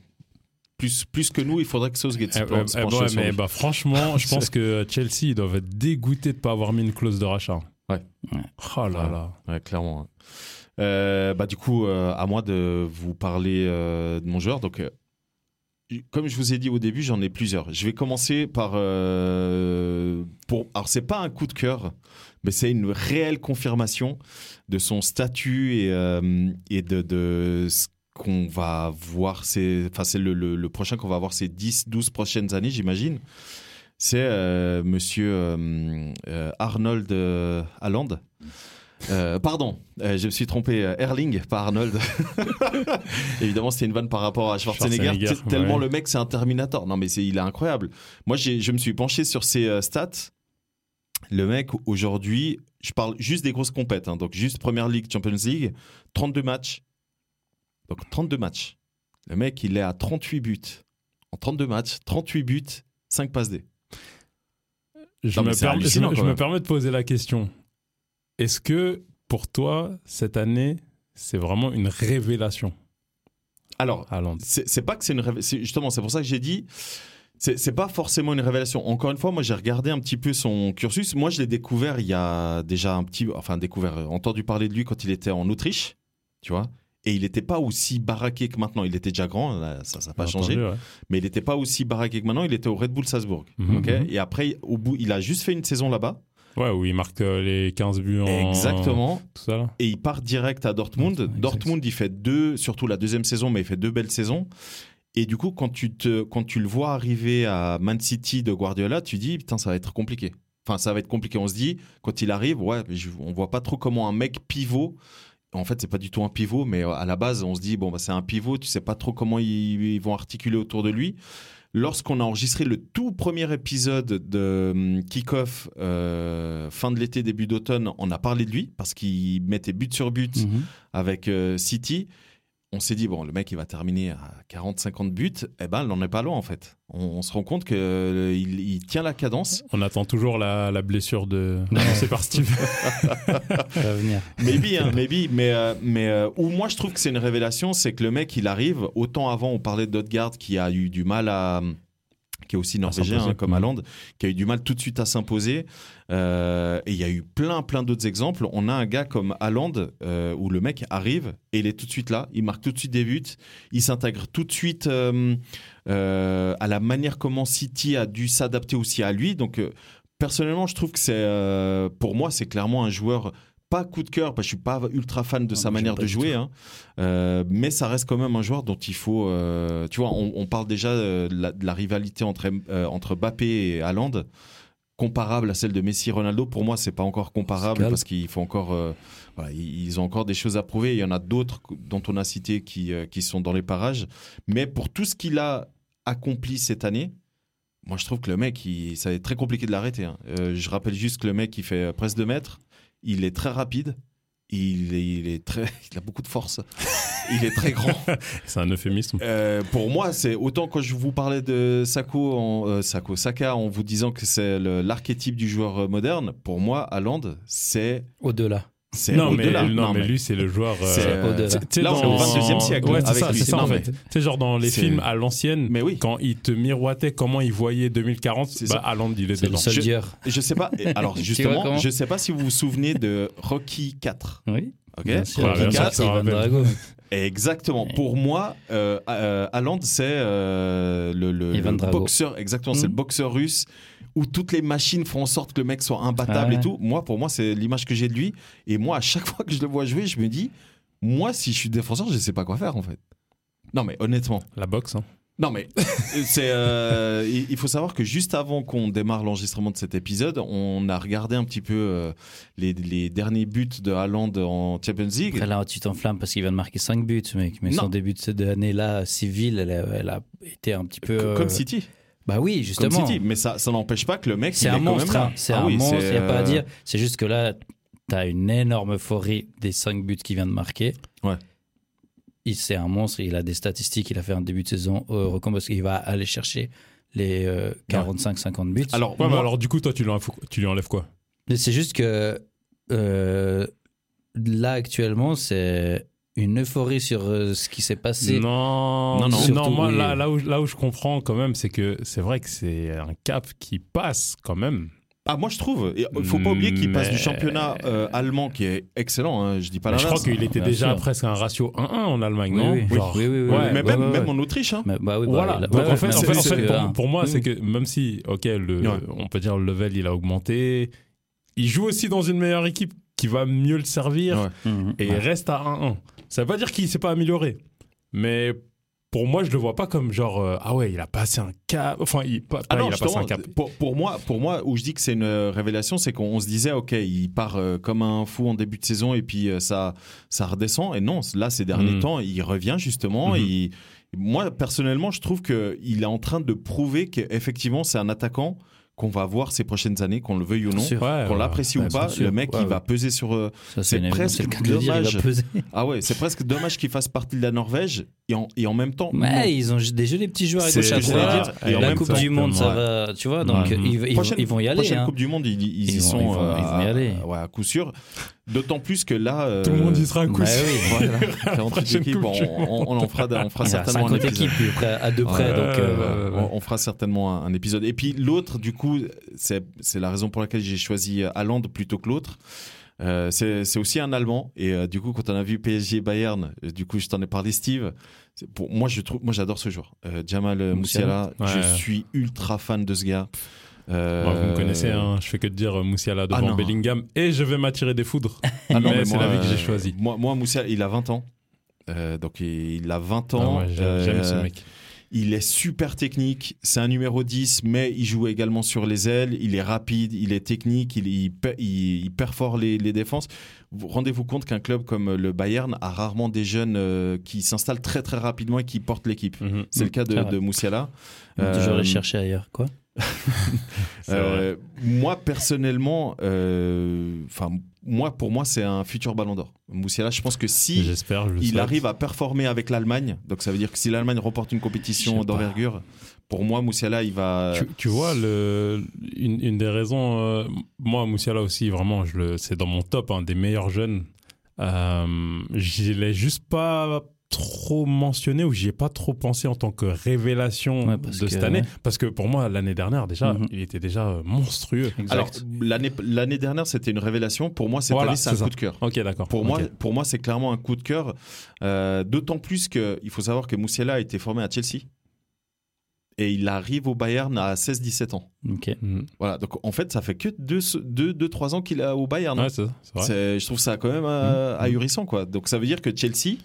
plus, plus que nous, il faudrait que Southgate se Eh, se eh, ouais, sur mais lui. bah, franchement, je pense que Chelsea ils doivent être dégoûtés de ne pas avoir mis une clause de rachat. Ouais. Oh là Ouais. là. Ouais, clairement. hein. Euh, bah, du coup, euh, à moi de vous parler euh, de mon joueur. Donc, comme je vous ai dit au début, j'en ai plusieurs. Je vais commencer par. Pour, alors, c'est pas un coup de cœur, mais c'est une réelle confirmation de son statut et, et de, de ce qu'on va voir. C'est, le, le- le prochain qu'on va voir ces 10, 12 prochaines années, j'imagine. C'est euh, monsieur euh, euh, Arnold euh, Haaland. Euh, pardon, euh, je me suis trompé. euh, Erling, pas Arnold. Évidemment, c'était une vanne par rapport à Schwarzenegger. Tellement ouais. le mec, c'est un Terminator. Non, mais c'est, il est incroyable. Moi, je me suis penché sur ses stats. Le mec, aujourd'hui, je parle juste des grosses compètes. hein, donc, juste Première Ligue, Champions League, 32 matchs. Donc, 32 matchs. Le mec, il est à 38 buts. En 32 matchs, 38 buts, 5 passes D. Je, me, je me- je permets de poser la question. Est-ce que pour toi, cette année, c'est vraiment une révélation Alors, c'est pas que c'est une révélation. Justement, c'est pour ça que j'ai dit. C'est c'est pas forcément une révélation. Encore une fois, moi j'ai regardé un petit peu son cursus. Moi je l'ai découvert il y a déjà un petit. Enfin, découvert, euh, entendu parler de lui quand il était en Autriche, tu vois. Et il n'était pas aussi baraqué que maintenant. Il était déjà grand, là, ça n'a pas changé. ouais. Mais il n'était pas aussi baraqué que maintenant. Il était au Red Bull Salzbourg. Mhm. ok Et après, au bout, il a juste fait une saison là-bas. Ouais, où il marque euh, les 15 buts en. Exactement. Tout ça là. et il part direct à Dortmund. Dortmund, il fait deux, surtout la deuxième saison, mais il fait deux belles saisons. Et du coup, quand tu, te, quand tu le vois arriver à Man City de Guardiola, tu dis, putain, ça va être compliqué. Enfin, ça va être compliqué. On se dit, quand il arrive, ouais, je- on voit pas trop comment un mec pivot. En fait, c'est pas du tout un pivot, mais à la base, on se dit, bon, bah, c'est un pivot, tu sais pas trop comment ils, ils vont articuler autour de lui. Lorsqu'on a enregistré le tout premier épisode de hum, Kick-Off, euh, fin de l'été, début d'automne, on a parlé de lui parce qu'il mettait but sur but Mhm. avec euh, City. On s'est dit, bon, le mec, il va terminer à 40-50 buts. Eh ben, il n'en est pas loin, en fait. On, on se rend compte qu'il il, il tient la cadence. On attend toujours la, la blessure de. annoncée par Steve. Ça va venir. Maybe, hein, maybe. Mais, euh, mais euh, où moi, je trouve que c'est une révélation, c'est que le mec, il arrive. Autant avant, on parlait d'Odgard qui a eu du mal à. Qui est aussi norvégien, hein, comme Mhm. Haaland, qui a eu du mal tout de suite à s'imposer. Euh, et il y a eu plein, plein d'autres exemples. On a un gars comme Haaland, euh, où le mec arrive et il est tout de suite là, il marque tout de suite des buts, il s'intègre tout de suite euh, à la manière comment City a dû s'adapter aussi à lui. Donc, personnellement, je trouve que c'est, pour moi, c'est clairement un joueur pas coup de cœur, parce que je suis pas ultra fan de Non, sa manière de jouer, hein. Euh, mais ça reste quand même un joueur dont il faut. euh, tu vois, on, on parle déjà euh, de la, de la rivalité entre, euh, entre Mbappé et Haaland, comparable à celle de Messi et Ronaldo. Pour moi, c'est pas encore comparable parce qu'il faut encore. voilà, ils ont encore des choses à prouver. Il y en a d'autres dont on a cité qui, qui sont dans les parages. Mais pour tout ce qu'il a accompli cette année, moi, je trouve que le mec, il, ça va être très compliqué de l'arrêter. hein. Euh, je rappelle juste que le mec, il fait presque 2 mètres. Il est très rapide. Il est, il est très, il a beaucoup de force. Il est très grand. C'est un euphémisme. Euh, pour moi, c'est autant quand je vous parlais de Sako, en, euh, Sako, Saka, en vous disant que c'est l'archétype du joueur euh, moderne. Pour moi, Haaland, c'est Au-delà. C'est Non mais, au-delà. non, mais lui, c'est le joueur. euh, c'est, là, on est au 22e siècle Ouais, c'est ça, lui. en fait. Tu sais, genre dans les films à l'ancienne, Mais oui. quand il te miroitait comment il voyait 2040, C'est bah, ça. Haaland, il est C'est le dedans. soldier. Je sais pas. Alors justement, je sais pas si vous vous souvenez de Rocky 4. Oui. Ok. Rocky bien sûr, 4, ça Ivan rappelle. Drago. Exactement. Pour moi, euh, euh, Haaland, c'est euh, le, boxeur. Exactement, c'est le boxeur russe où toutes les machines font en sorte que le mec soit imbattable Ah et tout. Moi, pour moi, c'est l'image que j'ai de lui. Et moi, à chaque fois que je le vois jouer, je me dis, moi, si je suis défenseur, je ne sais pas quoi faire en fait. Non, mais honnêtement. La boxe. hein. Non, mais c'est. euh, il faut savoir que juste avant qu'on démarre l'enregistrement de cet épisode, on a regardé un petit peu euh, les, les derniers buts de Haaland en Champions League. Après là, tu t'enflammes parce qu'il vient de marquer 5 buts, mec. Mais Non. son début de cette année-là, civile, elle a, elle a été un petit peu. Co- euh, Comme City. Bah oui, Comme justement. City. Mais ça, ça n'empêche pas que le mec. C'est un est quand monstre, hein. c'est Ah un oui, monstre, il c'est, n'y a pas à euh, dire. C'est juste que là, tu as une énorme euphorie des 5 buts qu'il vient de marquer. Ouais. Il C'est un monstre, il a des statistiques, il a fait un début de saison au record parce qu'il va aller chercher les euh, 45-50 buts. Alors, Ouais, mais moi- alors du coup, toi, tu lui enlèves, tu lui enlèves quoi? Mais c'est juste que euh, là, actuellement, c'est une euphorie sur euh, ce qui s'est passé. Non, Non, non. Surtout, moi, oui. là, là, où, là où je comprends quand même, c'est que c'est vrai que c'est un cap qui passe quand même. Ah, moi je trouve. Il faut pas oublier qu'il passe du championnat euh, allemand qui est excellent. hein, je dis pas Mais je crois qu'il était bien déjà sûr. presque un ratio 1-1 en Allemagne, Oui, non oui. Genre- Oui, oui, oui, Ouais. Mais même, ouais, même ouais. en Autriche. Hein. Mais- bah oui, bah, Voilà. Donc, en fait, en en pour, pour moi, c'est que même si, ok, le, Ouais. on peut dire le level il a augmenté, il joue aussi dans une meilleure équipe qui va mieux le servir Ouais. Mhm. et il Ouais. reste à 1-1. Ça veut pas dire qu'il s'est pas amélioré, mais pour moi, je le vois pas comme genre euh, ah ouais, il a passé un cap. Enfin, il, pas, Ah non, il a passé un cap. pour, pour moi, pour moi, où je dis que c'est une euh, révélation, c'est qu'on on se disait, ok, il part euh, comme un fou en début de saison et puis euh, ça, ça redescend. Et non, là, ces derniers Mhm. temps, il revient justement. Il- moi, personnellement, je trouve qu'il est en train de prouver qu'effectivement, c'est un attaquant qu'on va voir ces prochaines années, qu'on le veuille ou non. Qu'on l'apprécie Ouais, ou pas, le mec, Ouais, il va peser sur. c'est presque dommage. Ah ouais, c'est presque dommage qu'il fasse partie de la Norvège et en, et en même temps. Ouais, ils ont des jolis petits joueurs à gauche à droite. Et la Coupe du Monde, ça va, tu vois, donc ils, vont, y aller. Prochaine hein. Coupe du Monde, ils, y sont ils vont- euh, y aller. ouais, à coup sûr. D'autant plus que là. euh, Tout le monde y sera un coup Ouais, sûr. oui. Voilà. 48 Prochaine équipes, Coupe on, du on- on en fera, on fera Il y a certainement un 50 épisode. équipes près- à deux près, Ouais, donc euh, ouais, ouais. On, on fera certainement un, un épisode. Et puis l'autre, du coup, c'est c'est la raison pour laquelle j'ai choisi Haaland plutôt que l'autre. Euh, c'est c'est aussi un Allemand. Et euh, du coup, quand on a vu PSG Bayern, euh, du coup, je t'en ai parlé, Steve. Pour moi, je trouve, moi, j'adore ce joueur, Euh, Jamal euh, Moussiala. Ouais. Je suis ultra fan de ce gars. Euh, Moi, vous me connaissez, hein, je fais que de dire euh, Moussiala devant Ah. Bellingham et je vais m'attirer des foudres. Ah non, mais mais c'est moi, la vie que j'ai euh, choisie. Moi, moi Moussiala, il a 20 ans. Euh, donc il il a 20 Ah, ans. j'aime ce mec. Il est super technique, c'est un numéro 10, mais il joue également sur les ailes, il est rapide, il est technique, il, il, pe- il- il perfore les, les défenses. Vous rendez-vous compte qu'un club comme le Bayern a rarement des jeunes euh, qui s'installent très très rapidement et qui portent l'équipe. Mhm. C'est le cas de, de Moussiala. Euh, les chercher ailleurs, quoi? Euh, moi personnellement, euh, enfin moi pour moi c'est un futur Ballon d'Or. Moussiala, je pense que si J'espère, je le il souhaite. arrive à performer avec l'Allemagne, donc ça veut dire que si l'Allemagne remporte une compétition d'envergure, pour moi Moussiala il va. Tu, tu vois, le, une, une des raisons, euh, moi, Moussiala aussi, vraiment, je le, c'est dans mon top, un des meilleurs jeunes. Euh, je l'ai juste pas trop mentionné ou j'y ai pas trop pensé en tant que révélation Ouais, de cette que, année. ouais. Parce que pour moi, l'année dernière, déjà, Mhm. il était déjà euh, monstrueux. Alors l'année l'année dernière c'était une révélation. Pour moi cette Voilà, année c'est un coup de cœur. Ok, d'accord. Pour moi, pour moi, c'est clairement un coup de cœur. Euh, D'autant plus que il faut savoir que Moussiala a été formé à Chelsea et il arrive au Bayern à 16-17 ans. Ok. Mhm. Voilà, donc en fait, ça fait que 2-3 ans qu'il est au Bayern. Ouais, c'est ça, c'est vrai. C'est- je trouve ça quand même euh, Mhm. ahurissant, quoi. Donc ça veut dire que Chelsea,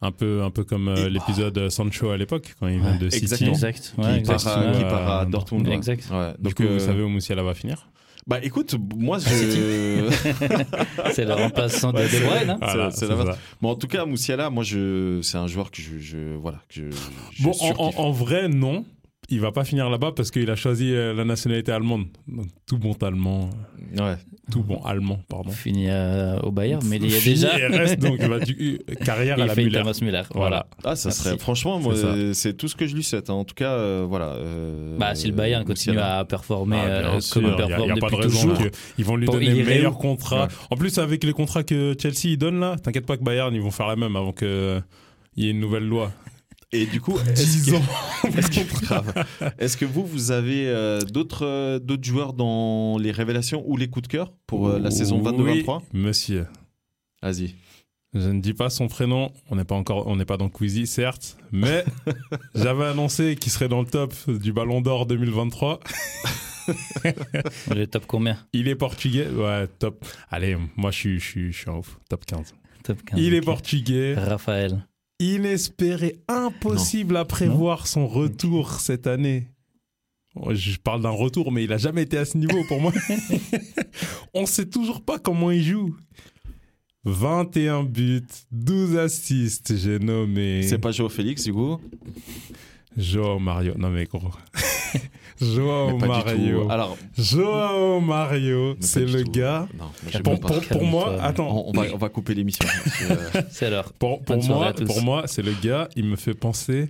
Un peu, un peu comme euh, l'épisode Sancho à l'époque, quand il vient Ouais, de City. exactement. Exact. qui, Ouais, part exact. à, qui Euh, part à Dortmund. ouais. Exact. Ouais, Du donc, coup, euh, vous savez où Moussiala va finir bah écoute, moi je. C'est le remplaçant de De c'est- Bruyne. hein. Voilà, c'est bon, en tout cas, Moussiala, moi je, c'est un joueur que je, je- voilà, que je. je Bon, en, surkiffe. en- en vrai, non. Il va pas finir là-bas parce qu'il a choisi euh, la nationalité allemande. Donc, tout bon allemand, Ouais. tout bon allemand, pardon. Fini euh, au Bayern, mais il y a déjà. et reste donc il va du- euh, carrière à il la fait Müller. Thomas Müller. Voilà. Ah, ça Merci. serait franchement, moi, C'est euh, tout ce que je lui souhaite. hein. En tout cas, euh, voilà. euh, Bah, si le Bayern continue à performer Ah, euh, comme il il y a- il performe y a, pas de depuis raison toujours. qu'ils vont lui donner il le meilleur contrat. Ouais. En plus, avec les contrats que Chelsea il donne là, t'inquiète pas que Bayern ils vont faire la même avant que euh, il y ait une nouvelle loi. Et du coup, 10 est-ce ans. que, est-ce que. Est-ce que vous, vous avez euh, d'autres euh, d'autres joueurs dans les révélations ou les coups de cœur pour euh, la saison 22-23 Oui, monsieur. Vas-y. Je ne dis pas son prénom, on n'est pas encore, on n'est pas dans Quizy, certes, mais j'avais annoncé qu'il serait dans le top du Ballon d'Or 2023. Le top combien? Il est portugais, ouais, top. Allez, moi je suis, je suis, je suis en ouf, top 15. Top 15. Il est portugais, Raphaël. Inespéré, impossible à prévoir son retour cette année. Je parle d'un retour, mais il a jamais été à ce niveau pour moi. On sait toujours pas comment il joue. 21 buts, 12 assists, j'ai nommé. C'est pas Joe Félix, du coup? Joao Mario. Non mais gros. Joao Mario. Alors, Joao Mario, c'est le tout. gars. Non, j'aime Pour, pour- pour moi, attends. On, on va, on va couper l'émission. euh, C'est alors. Pour, moi, pour moi, c'est le gars, il me fait penser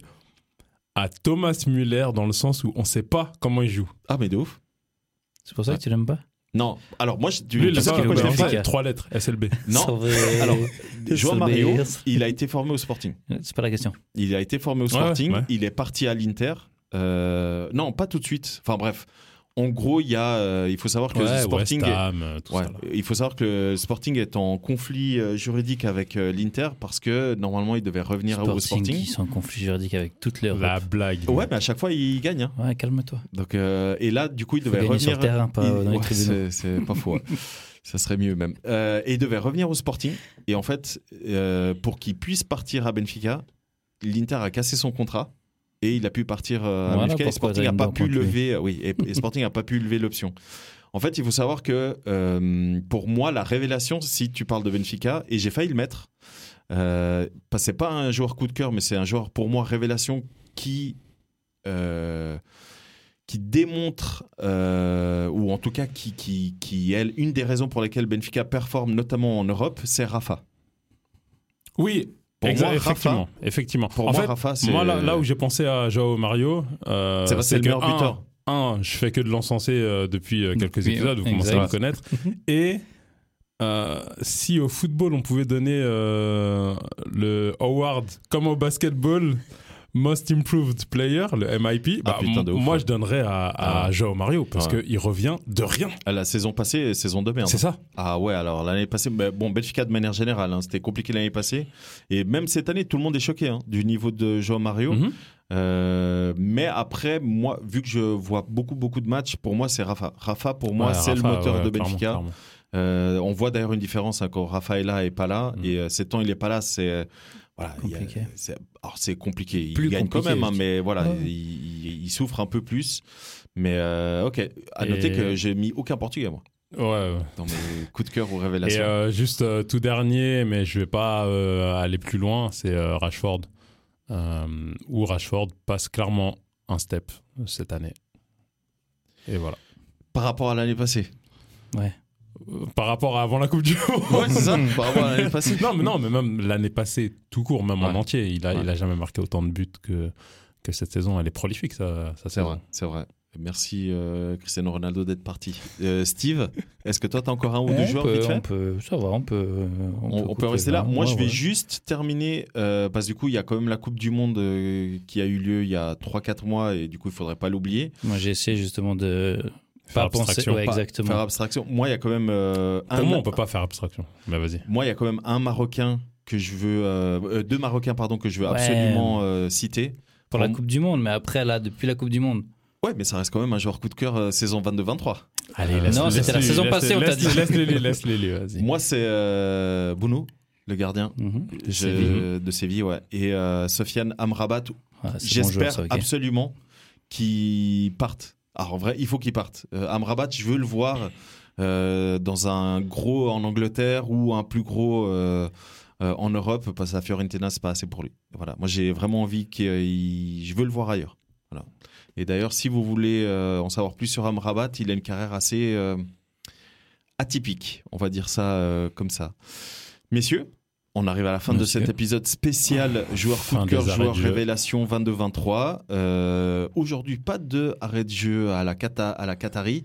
à Thomas Müller dans le sens où on sait pas comment il joue. Ah, mais de ouf. C'est pour ça que tu l'aimes pas? Non, alors moi, je, tu, Lui, tu sais pourquoi je l'aime Benfica. pas trois lettres, SLB. Non, alors, Joao Mario, il a été formé au Sporting. C'est pas la question. Il a été formé au Ouais, Sporting, ouais. il est parti à l'Inter. Euh, non, pas tout de suite. Enfin bref, en gros, il y a, euh, il faut savoir que le Ouais, Sporting, West est- Ham, tout ouais, ça. là. il faut savoir que le Sporting est en conflit euh, juridique avec euh, l'Inter parce que normalement il devait revenir au Sporting. qui sont en conflit juridique avec toute l'Europe. La blague. Ouais, mais à chaque fois il gagne. hein. Ouais, calme-toi. Donc euh, et là, du coup, il devait revenir sur terrain, pas il- dans les ouais, tribunaux. c'est- C'est pas faux. ouais. Ça serait mieux même. Euh, et il devait revenir au Sporting. Et en fait, euh, pour qu'il puisse partir à Benfica, l'Inter a cassé son contrat et il a pu partir euh, à Voilà Benfica. Et Sporting n'a pas pu lever. Oui, et, et Sporting n'a pas pu lever l'option. En fait, il faut savoir que euh, pour moi, la révélation, si tu parles de Benfica, et j'ai failli le mettre, euh, c'est pas un joueur coup de cœur, mais c'est un joueur pour moi révélation qui euh, qui démontre, euh, ou en tout cas qui, qui, qui est une des raisons pour lesquelles Benfica performe notamment en Europe, c'est Rafa. Oui, Pour exa- moi, effectivement. Rafa, effectivement. pour en moi, fait, Rafa, moi là, là où j'ai pensé à Joao Mario, euh, C'est vrai, c'est le que, meilleur un, buteur. Un, je fais que de l'encenser euh, depuis euh, quelques épisodes, vous commencez à me connaître. Et euh, si au football on pouvait donner le award comme au basketball, Most Improved Player, le MIP, Ah, bah, putain de m- ouf, moi ouais. je donnerais à, à Ah. Joao Mario parce Ouais. qu'il revient de rien. à la saison passée, saison de merde. C'est ça. Ah ouais, alors l'année passée, bah, bon, Benfica de manière générale, hein, c'était compliqué l'année passée. Et même cette année, tout le monde est choqué hein, du niveau de Joao Mario. Mhm. Euh, mais après, moi, vu que je vois beaucoup, beaucoup de matchs, pour moi, c'est Rafa. Rafa, pour moi, Ouais, c'est le moteur ouais, de Benfica. clairement. Euh, on voit d'ailleurs une différence hein, quand Rafa est là et pas là. Mm. Et euh, ces temps, il est pas là, c'est. Voilà, il c'est alors c'est compliqué. Il Plus gagne quand compliqué, même, hein, mais voilà, Ouais. il, il- il souffre un peu plus. Mais euh, ok, à Et- noter que j'ai mis aucun portugais moi Ouais, ouais. dans mes coups de cœur ou Et révélations. euh, juste euh, tout dernier, mais je vais pas aller plus loin, c'est Rashford. Où Rashford passe clairement un step cette année. Et voilà. Par rapport à l'année passée. Ouais. Par rapport à avant la Coupe du Monde. Ouais, c'est ça. Par rapport à l'année passée. non, mais non, mais même l'année passée, tout court, même en entier, il a, Ouais. il a jamais marqué autant de buts que, que cette saison. Elle est prolifique, ça, ça C'est vrai, c'est vrai. Merci euh, Cristiano Ronaldo d'être parti. Euh, Steve, est-ce que toi t'as encore un ou deux on, joueurs peut, vite fait on peut, ça va, on peut. on, on peut rester là. Moi, Ouais, je vais ouais. juste terminer euh, parce que du coup, il y a quand même la Coupe du Monde euh, qui a eu lieu il y a 3-4 mois et du coup, il faudrait pas l'oublier. Moi, j'ai essayé justement de Faire abstraction. Ouais, Pas exactement. Faire abstraction. Moi, il y a quand même euh, un. Moi, on peut pas faire abstraction. Mais vas-y. Moi, il y a quand même un Marocain que je veux, euh, euh, deux Marocains pardon que je veux Ouais. absolument euh, citer Pour la Coupe du Monde, mais après, là, depuis la Coupe du Monde. Ouais, mais ça reste quand même un joueur coup de cœur saison 22-23. Allez, laisse non, c'était la saison passée, on t'a dit. Laisse-les, laisse-les, vas-y. Moi, c'est Bounou, le gardien Mhm. je- Séville. de Séville, ouais. Et Sofiane Amrabat, Ah, bon j'espère absolument qu'ils partent. Alors, en vrai, il faut qu'ils partent. Euh, Amrabat, je veux le voir euh, dans un gros en Angleterre ou un plus gros euh, en Europe, parce que Fiorentina, c'est pas assez pour lui. Voilà. Moi, j'ai vraiment envie qu'il. Je veux le voir ailleurs. Et d'ailleurs, si vous voulez en savoir plus sur Amrabat, il a une carrière assez atypique, on va dire ça comme ça. Messieurs, on arrive à la fin de cet épisode spécial joueur coup de cœur, joueur révélation 22-23. Euh, Aujourd'hui, pas de arrêt de jeu à la, Qata- à la Qatari,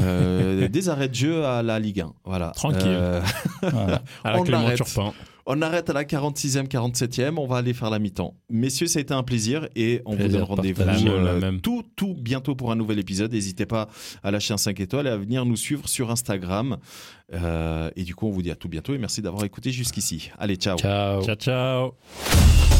Euh, des arrêts de jeu à la Ligue 1. Voilà. Tranquille. Euh, Voilà. À la on Clément arrête. Turpin. On arrête à la 46e, 47e. On va aller faire la mi-temps. Messieurs, ça a été un plaisir et on Plaisir vous donne rendez-vous euh, tout, tout bientôt pour un nouvel épisode. N'hésitez pas à lâcher un 5 étoiles et à venir nous suivre sur Instagram. Euh, et du coup, on vous dit à tout bientôt et merci d'avoir écouté jusqu'ici. Allez, ciao. Ciao. Ciao, ciao.